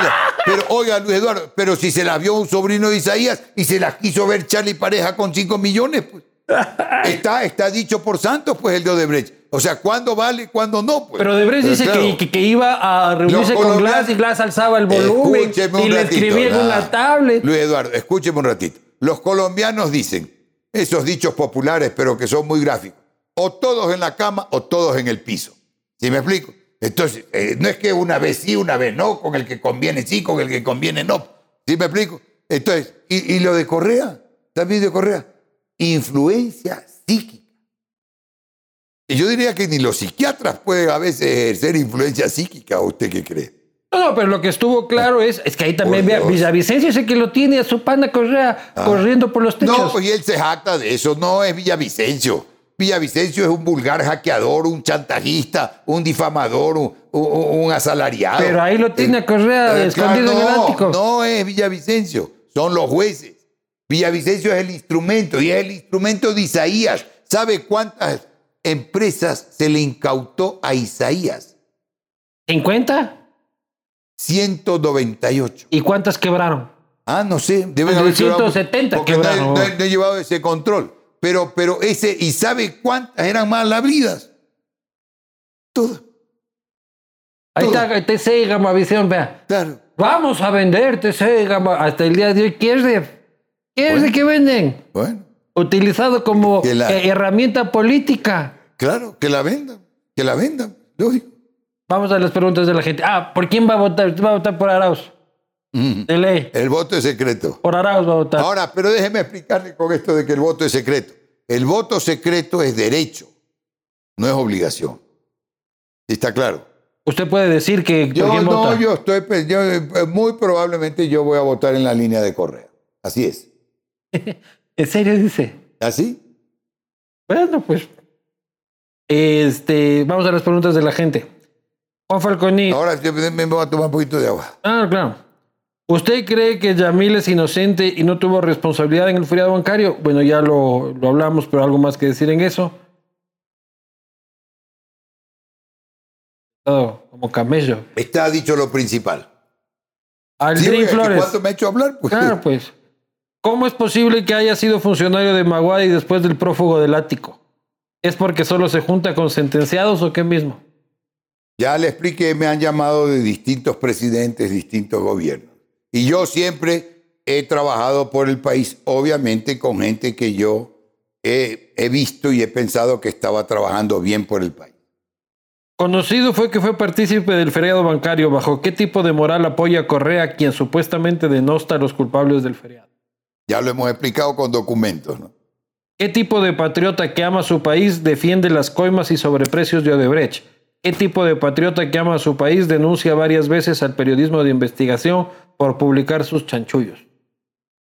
pero oiga, Luis Eduardo, pero si se la vio un sobrino de Isaías y se la quiso ver Charlie Pareja con 5 millones, pues. <laughs> Está, está dicho por Santos, pues, el de Odebrecht. O sea, ¿cuándo vale, cuándo no? Pues? Pero Debrecht dice que, que, iba a reunirse con Glass y Glass alzaba el volumen y le escribía en una tablet. Luis Eduardo, escúcheme un ratito. Los colombianos dicen esos dichos populares, pero que son muy gráficos. O todos en la cama o todos en el piso. ¿Sí me explico? Entonces, eh, no es que una vez sí, una vez no, con el que conviene sí, con el que conviene no. ¿Sí me explico? Entonces, ¿y, y lo de Correa? También de Correa. Influencia psíquica. Y yo diría que ni los psiquiatras pueden a veces ejercer influencia psíquica, ¿usted qué cree? No, pero lo que estuvo claro es, es que ahí también vea, Villavicencio sé que lo tiene a su pana Correa ah. corriendo por los techos. No, pues y él se jacta de eso, no es Villavicencio. Villavicencio es un vulgar hackeador, un chantajista, un difamador, un, asalariado. Pero ahí lo tiene a Correa eh, escondido en el ático. No es Villavicencio, son los jueces. Villavicencio es el instrumento y es el instrumento de Isaías. ¿Sabe cuántas empresas se le incautó a Isaías? ¿50? 198. ¿Y cuántas quebraron? Ah, no sé. Deben haber 170 quebraron. No, he llevado ese control. Pero, pero ese, ¿y sabe cuántas eran más labridas? Todas. Ahí está TC Gama Visión, vea. Claro. Vamos a vender TC Gama hasta el día de hoy. ¿Qué es de, qué es de que venden? Bueno utilizado como eh, herramienta política. Claro, que la vendan, que la vendan, lógico. Vamos a las preguntas de la gente. Ah, ¿por quién va a votar? va a votar por Arauz? De ley. El voto es secreto. Por Arauz va a votar. Ahora, pero déjeme explicarle con esto de que el voto es secreto. El voto secreto es derecho, no es obligación. ¿Está claro? Usted puede decir que. Yo no, yo estoy. Yo, eh, muy probablemente yo voy a votar en la línea de Correa. Así es. <laughs> ¿En serio dice? ¿Así? ¿Ah, bueno, pues. Este, vamos a las preguntas de la gente. Juan Falconi. Ahora me voy a tomar un poquito de agua. Ah, claro. ¿Usted cree que Yamil es inocente y no tuvo responsabilidad en el feriado bancario? Bueno, ya lo, lo hablamos, pero algo más que decir en eso. Todo como camello. Está dicho lo principal. Aldrin Flores. ¿Cuánto me ha hecho hablar? Pues. Claro, pues. ¿Cómo es posible que haya sido funcionario de Maguay después del prófugo del ático? ¿Es porque solo se junta con sentenciados o qué mismo? Ya le expliqué, me han llamado de distintos presidentes, distintos gobiernos. Y yo siempre he trabajado por el país, obviamente con gente que yo he, he visto y he pensado que estaba trabajando bien por el país. Conocido fue que fue partícipe del feriado bancario. ¿Bajo qué tipo de moral apoya Correa, quien supuestamente denosta a los culpables del feriado? Ya lo hemos explicado con documentos. ¿no? ¿Qué tipo de patriota que ama su país defiende las coimas y sobreprecios de Odebrecht? ¿Qué tipo de patriota que ama a su país denuncia varias veces al periodismo de investigación por publicar sus chanchullos?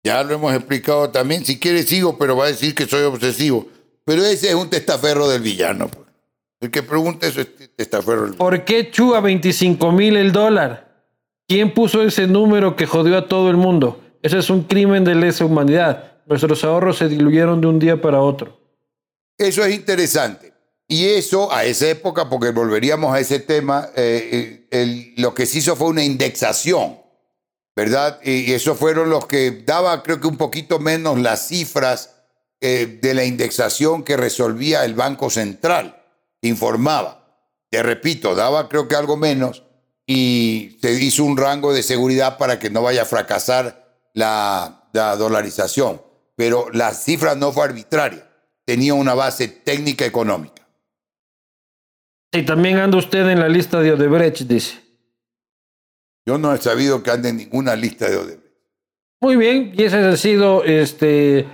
Ya lo hemos explicado también. Si quiere sigo, pero va a decir que soy obsesivo. Pero ese es un testaferro del villano. Pues. El que pregunta eso es testaferro del ¿Por qué Chu a 25 mil el dólar? ¿Quién puso ese número que jodió a todo el mundo? Ese es un crimen de lesa humanidad. Nuestros ahorros se diluyeron de un día para otro. Eso es interesante. Y eso, a esa época, porque volveríamos a ese tema, eh, eh, lo que se hizo fue una indexación, ¿verdad? Y eso fueron los que daba, creo que un poquito menos las cifras eh, de la indexación que resolvía el Banco Central, informaba. Te repito, daba creo que algo menos y se hizo un rango de seguridad para que no vaya a fracasar la, la dolarización. Pero la cifra no fue arbitraria, tenía una base técnica económica. Y también anda usted en la lista de Odebrecht, dice. Yo no he sabido que ande en ninguna lista de Odebrecht. Muy bien, y esas han sido este,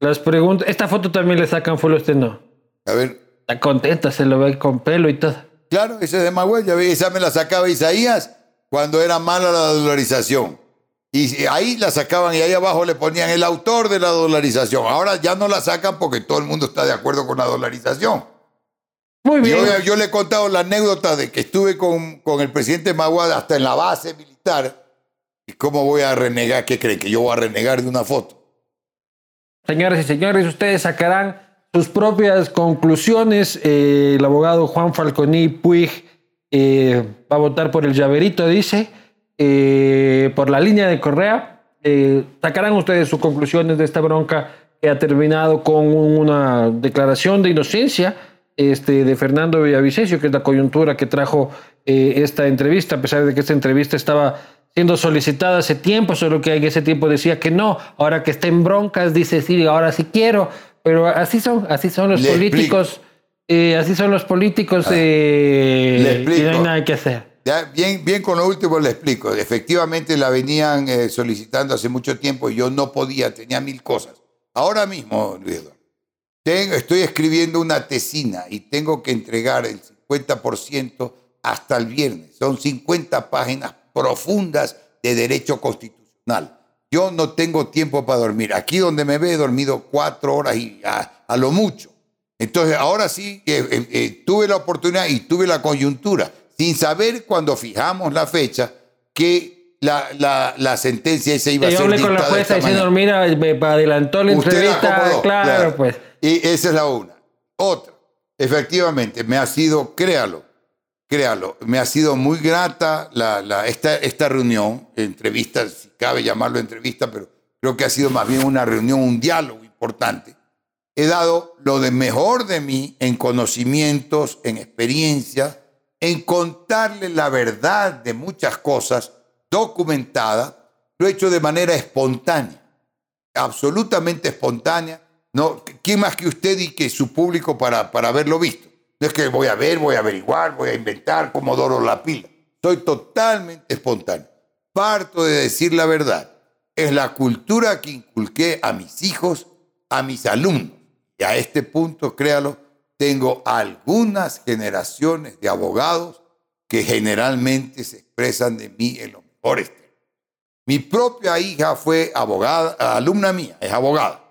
las preguntas. Esta foto también le sacan full usted, ¿no? A ver. Está contenta, se lo ve con pelo y todo. Claro, esa es de Magüey, esa me la sacaba Isaías cuando era mala la dolarización. Y ahí la sacaban y ahí abajo le ponían el autor de la dolarización. Ahora ya no la sacan porque todo el mundo está de acuerdo con la dolarización. Muy bien. Yo, le he contado la anécdota de que estuve con, con el presidente Maguad hasta en la base militar. ¿Y cómo voy a renegar? ¿Qué creen? ¿Que yo voy a renegar de una foto? Señores y señores, ustedes sacarán sus propias conclusiones. Eh, el abogado Juan Falconi Puig eh, va a votar por el llaverito, dice, eh, por la línea de Correa. sacarán ustedes sus conclusiones de esta bronca que ha terminado con una declaración de inocencia este, de Fernando Villavicencio, que es la coyuntura que trajo eh, esta entrevista, a pesar de que esta entrevista estaba siendo solicitada hace tiempo, solo que en ese tiempo decía que no, ahora que está en broncas dice sí, ahora sí quiero, pero así son, así son los políticos, eh, así son los políticos ah, eh, y no hay nada que hacer. Bien, bien con lo último le explico. Efectivamente la venían solicitando hace mucho tiempo y yo no podía, tenía mil cosas. Ahora mismo, Luis estoy escribiendo una tesina y tengo que entregar el 50% hasta el viernes. Son 50 páginas profundas de derecho constitucional. Yo no tengo tiempo para dormir. Aquí donde me ve he dormido cuatro horas y a, lo mucho. Entonces, ahora sí eh, eh, eh, tuve la oportunidad y tuve la coyuntura, sin saber cuando fijamos la fecha, que la, la, la sentencia se iba a ser. Yo hablé con la jueza diciendo, mira, me adelantó la entrevista. claro, pues. Y esa es la una. Otra, efectivamente, me ha sido, créalo, créalo, me ha sido muy grata la, la, esta, esta reunión, entrevista, si cabe llamarlo entrevista, pero creo que ha sido más bien una reunión, un diálogo importante. He dado lo de mejor de mí en conocimientos, en experiencia, en contarle la verdad de muchas cosas documentada, lo he hecho de manera espontánea, absolutamente espontánea, no, ¿Quién más que usted y que su público para, para haberlo visto? No es que voy a ver, voy a averiguar, voy a inventar como doro la pila. Soy totalmente espontáneo. Parto de decir la verdad. Es la cultura que inculqué a mis hijos, a mis alumnos. Y a este punto, créalo, tengo algunas generaciones de abogados que generalmente se expresan de mí en los mejores Mi propia hija fue abogada, alumna mía, es abogada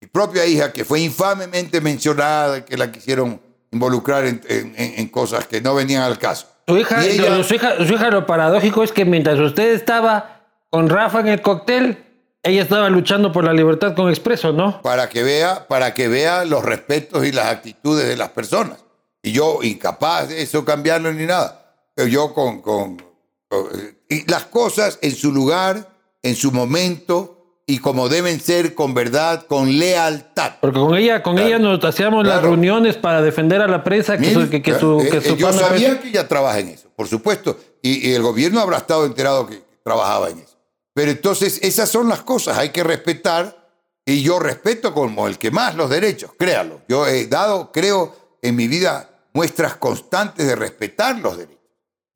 mi propia hija, que fue infamemente mencionada, que la quisieron involucrar en, cosas que no venían al caso. Su hija, su, hija, lo paradójico es que mientras usted estaba con Rafa en el cóctel, ella estaba luchando por la libertad con Expreso, ¿no? Para que vea, para que vea los respetos y las actitudes de las personas. Y yo, incapaz de eso cambiarlo ni nada. Pero yo con, con y las cosas en su lugar, en su momento, y como deben ser con verdad, con lealtad. Porque con ella, con ella nos hacíamos las reuniones para defender a la prensa que, su, que, su, eh, eh, Yo sabía que ella trabaja en eso, por supuesto, y, el gobierno habrá estado enterado que trabajaba en eso. Pero entonces esas son las cosas, hay que respetar, y yo respeto como el que más los derechos, créalo. Yo he dado, creo, en mi vida muestras constantes de respetar los derechos.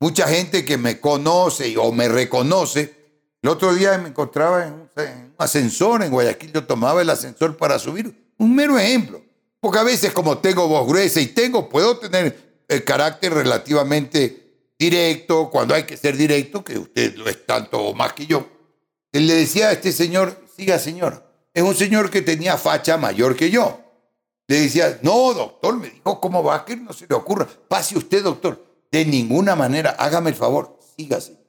Mucha gente que me conoce o me reconoce, el otro día me encontraba en un, ascensor en Guayaquil, yo tomaba el ascensor para subir. Un mero ejemplo. Porque a veces como tengo voz gruesa y tengo, puedo tener el carácter relativamente directo, cuando hay que ser directo, que usted lo es tanto o más que yo. Él le decía a este señor, siga señor. Es un señor que tenía facha mayor que yo. Le decía, no, doctor, me dijo, ¿cómo va? Que no se le ocurra. Pase usted, doctor. De ninguna manera, hágame el favor, siga señor.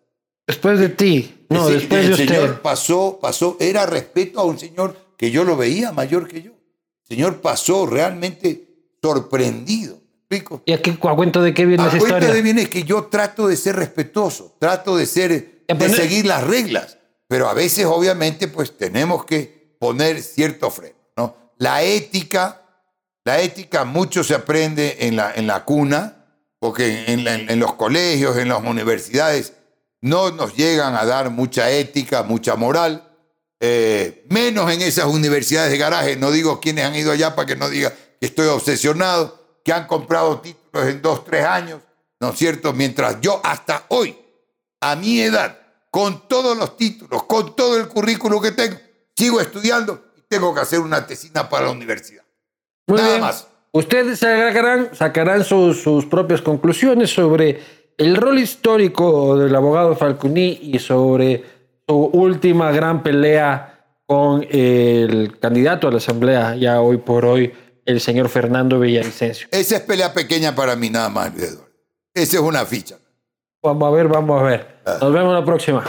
Después de ti, no, El- después el de usted. señor pasó, pasó, era respeto a un señor que yo lo veía mayor que yo. El señor pasó realmente sorprendido. ¿Me explico? ¿Y aquí a cuento de qué viene A esa cuenta historia? de viene que yo trato de ser respetuoso, trato de ser, Ya, de seguir las reglas, pero a veces obviamente pues tenemos que poner cierto freno, ¿no? La ética, la ética mucho se aprende en la, en la cuna, porque en, la- en los colegios, en las universidades, no nos llegan a dar mucha ética, mucha moral, eh, menos en esas universidades de garaje, no digo quiénes han ido allá para que no diga que estoy obsesionado, que han comprado títulos en dos, tres años, ¿no es cierto? Mientras yo hasta hoy, a mi edad, con todos los títulos, con todo el currículo que tengo, sigo estudiando y tengo que hacer una tesina para la universidad. Muy Nada bien. más. Ustedes sacarán, sacarán sus, sus propias conclusiones sobre el rol histórico del abogado Falconi y sobre su última gran pelea con el candidato a la Asamblea, ya hoy por hoy, el señor Fernando Villavicencio. Esa es pelea pequeña para mí nada más, Eduardo. Esa es una ficha. Vamos a ver, vamos a ver. Nos vemos la próxima.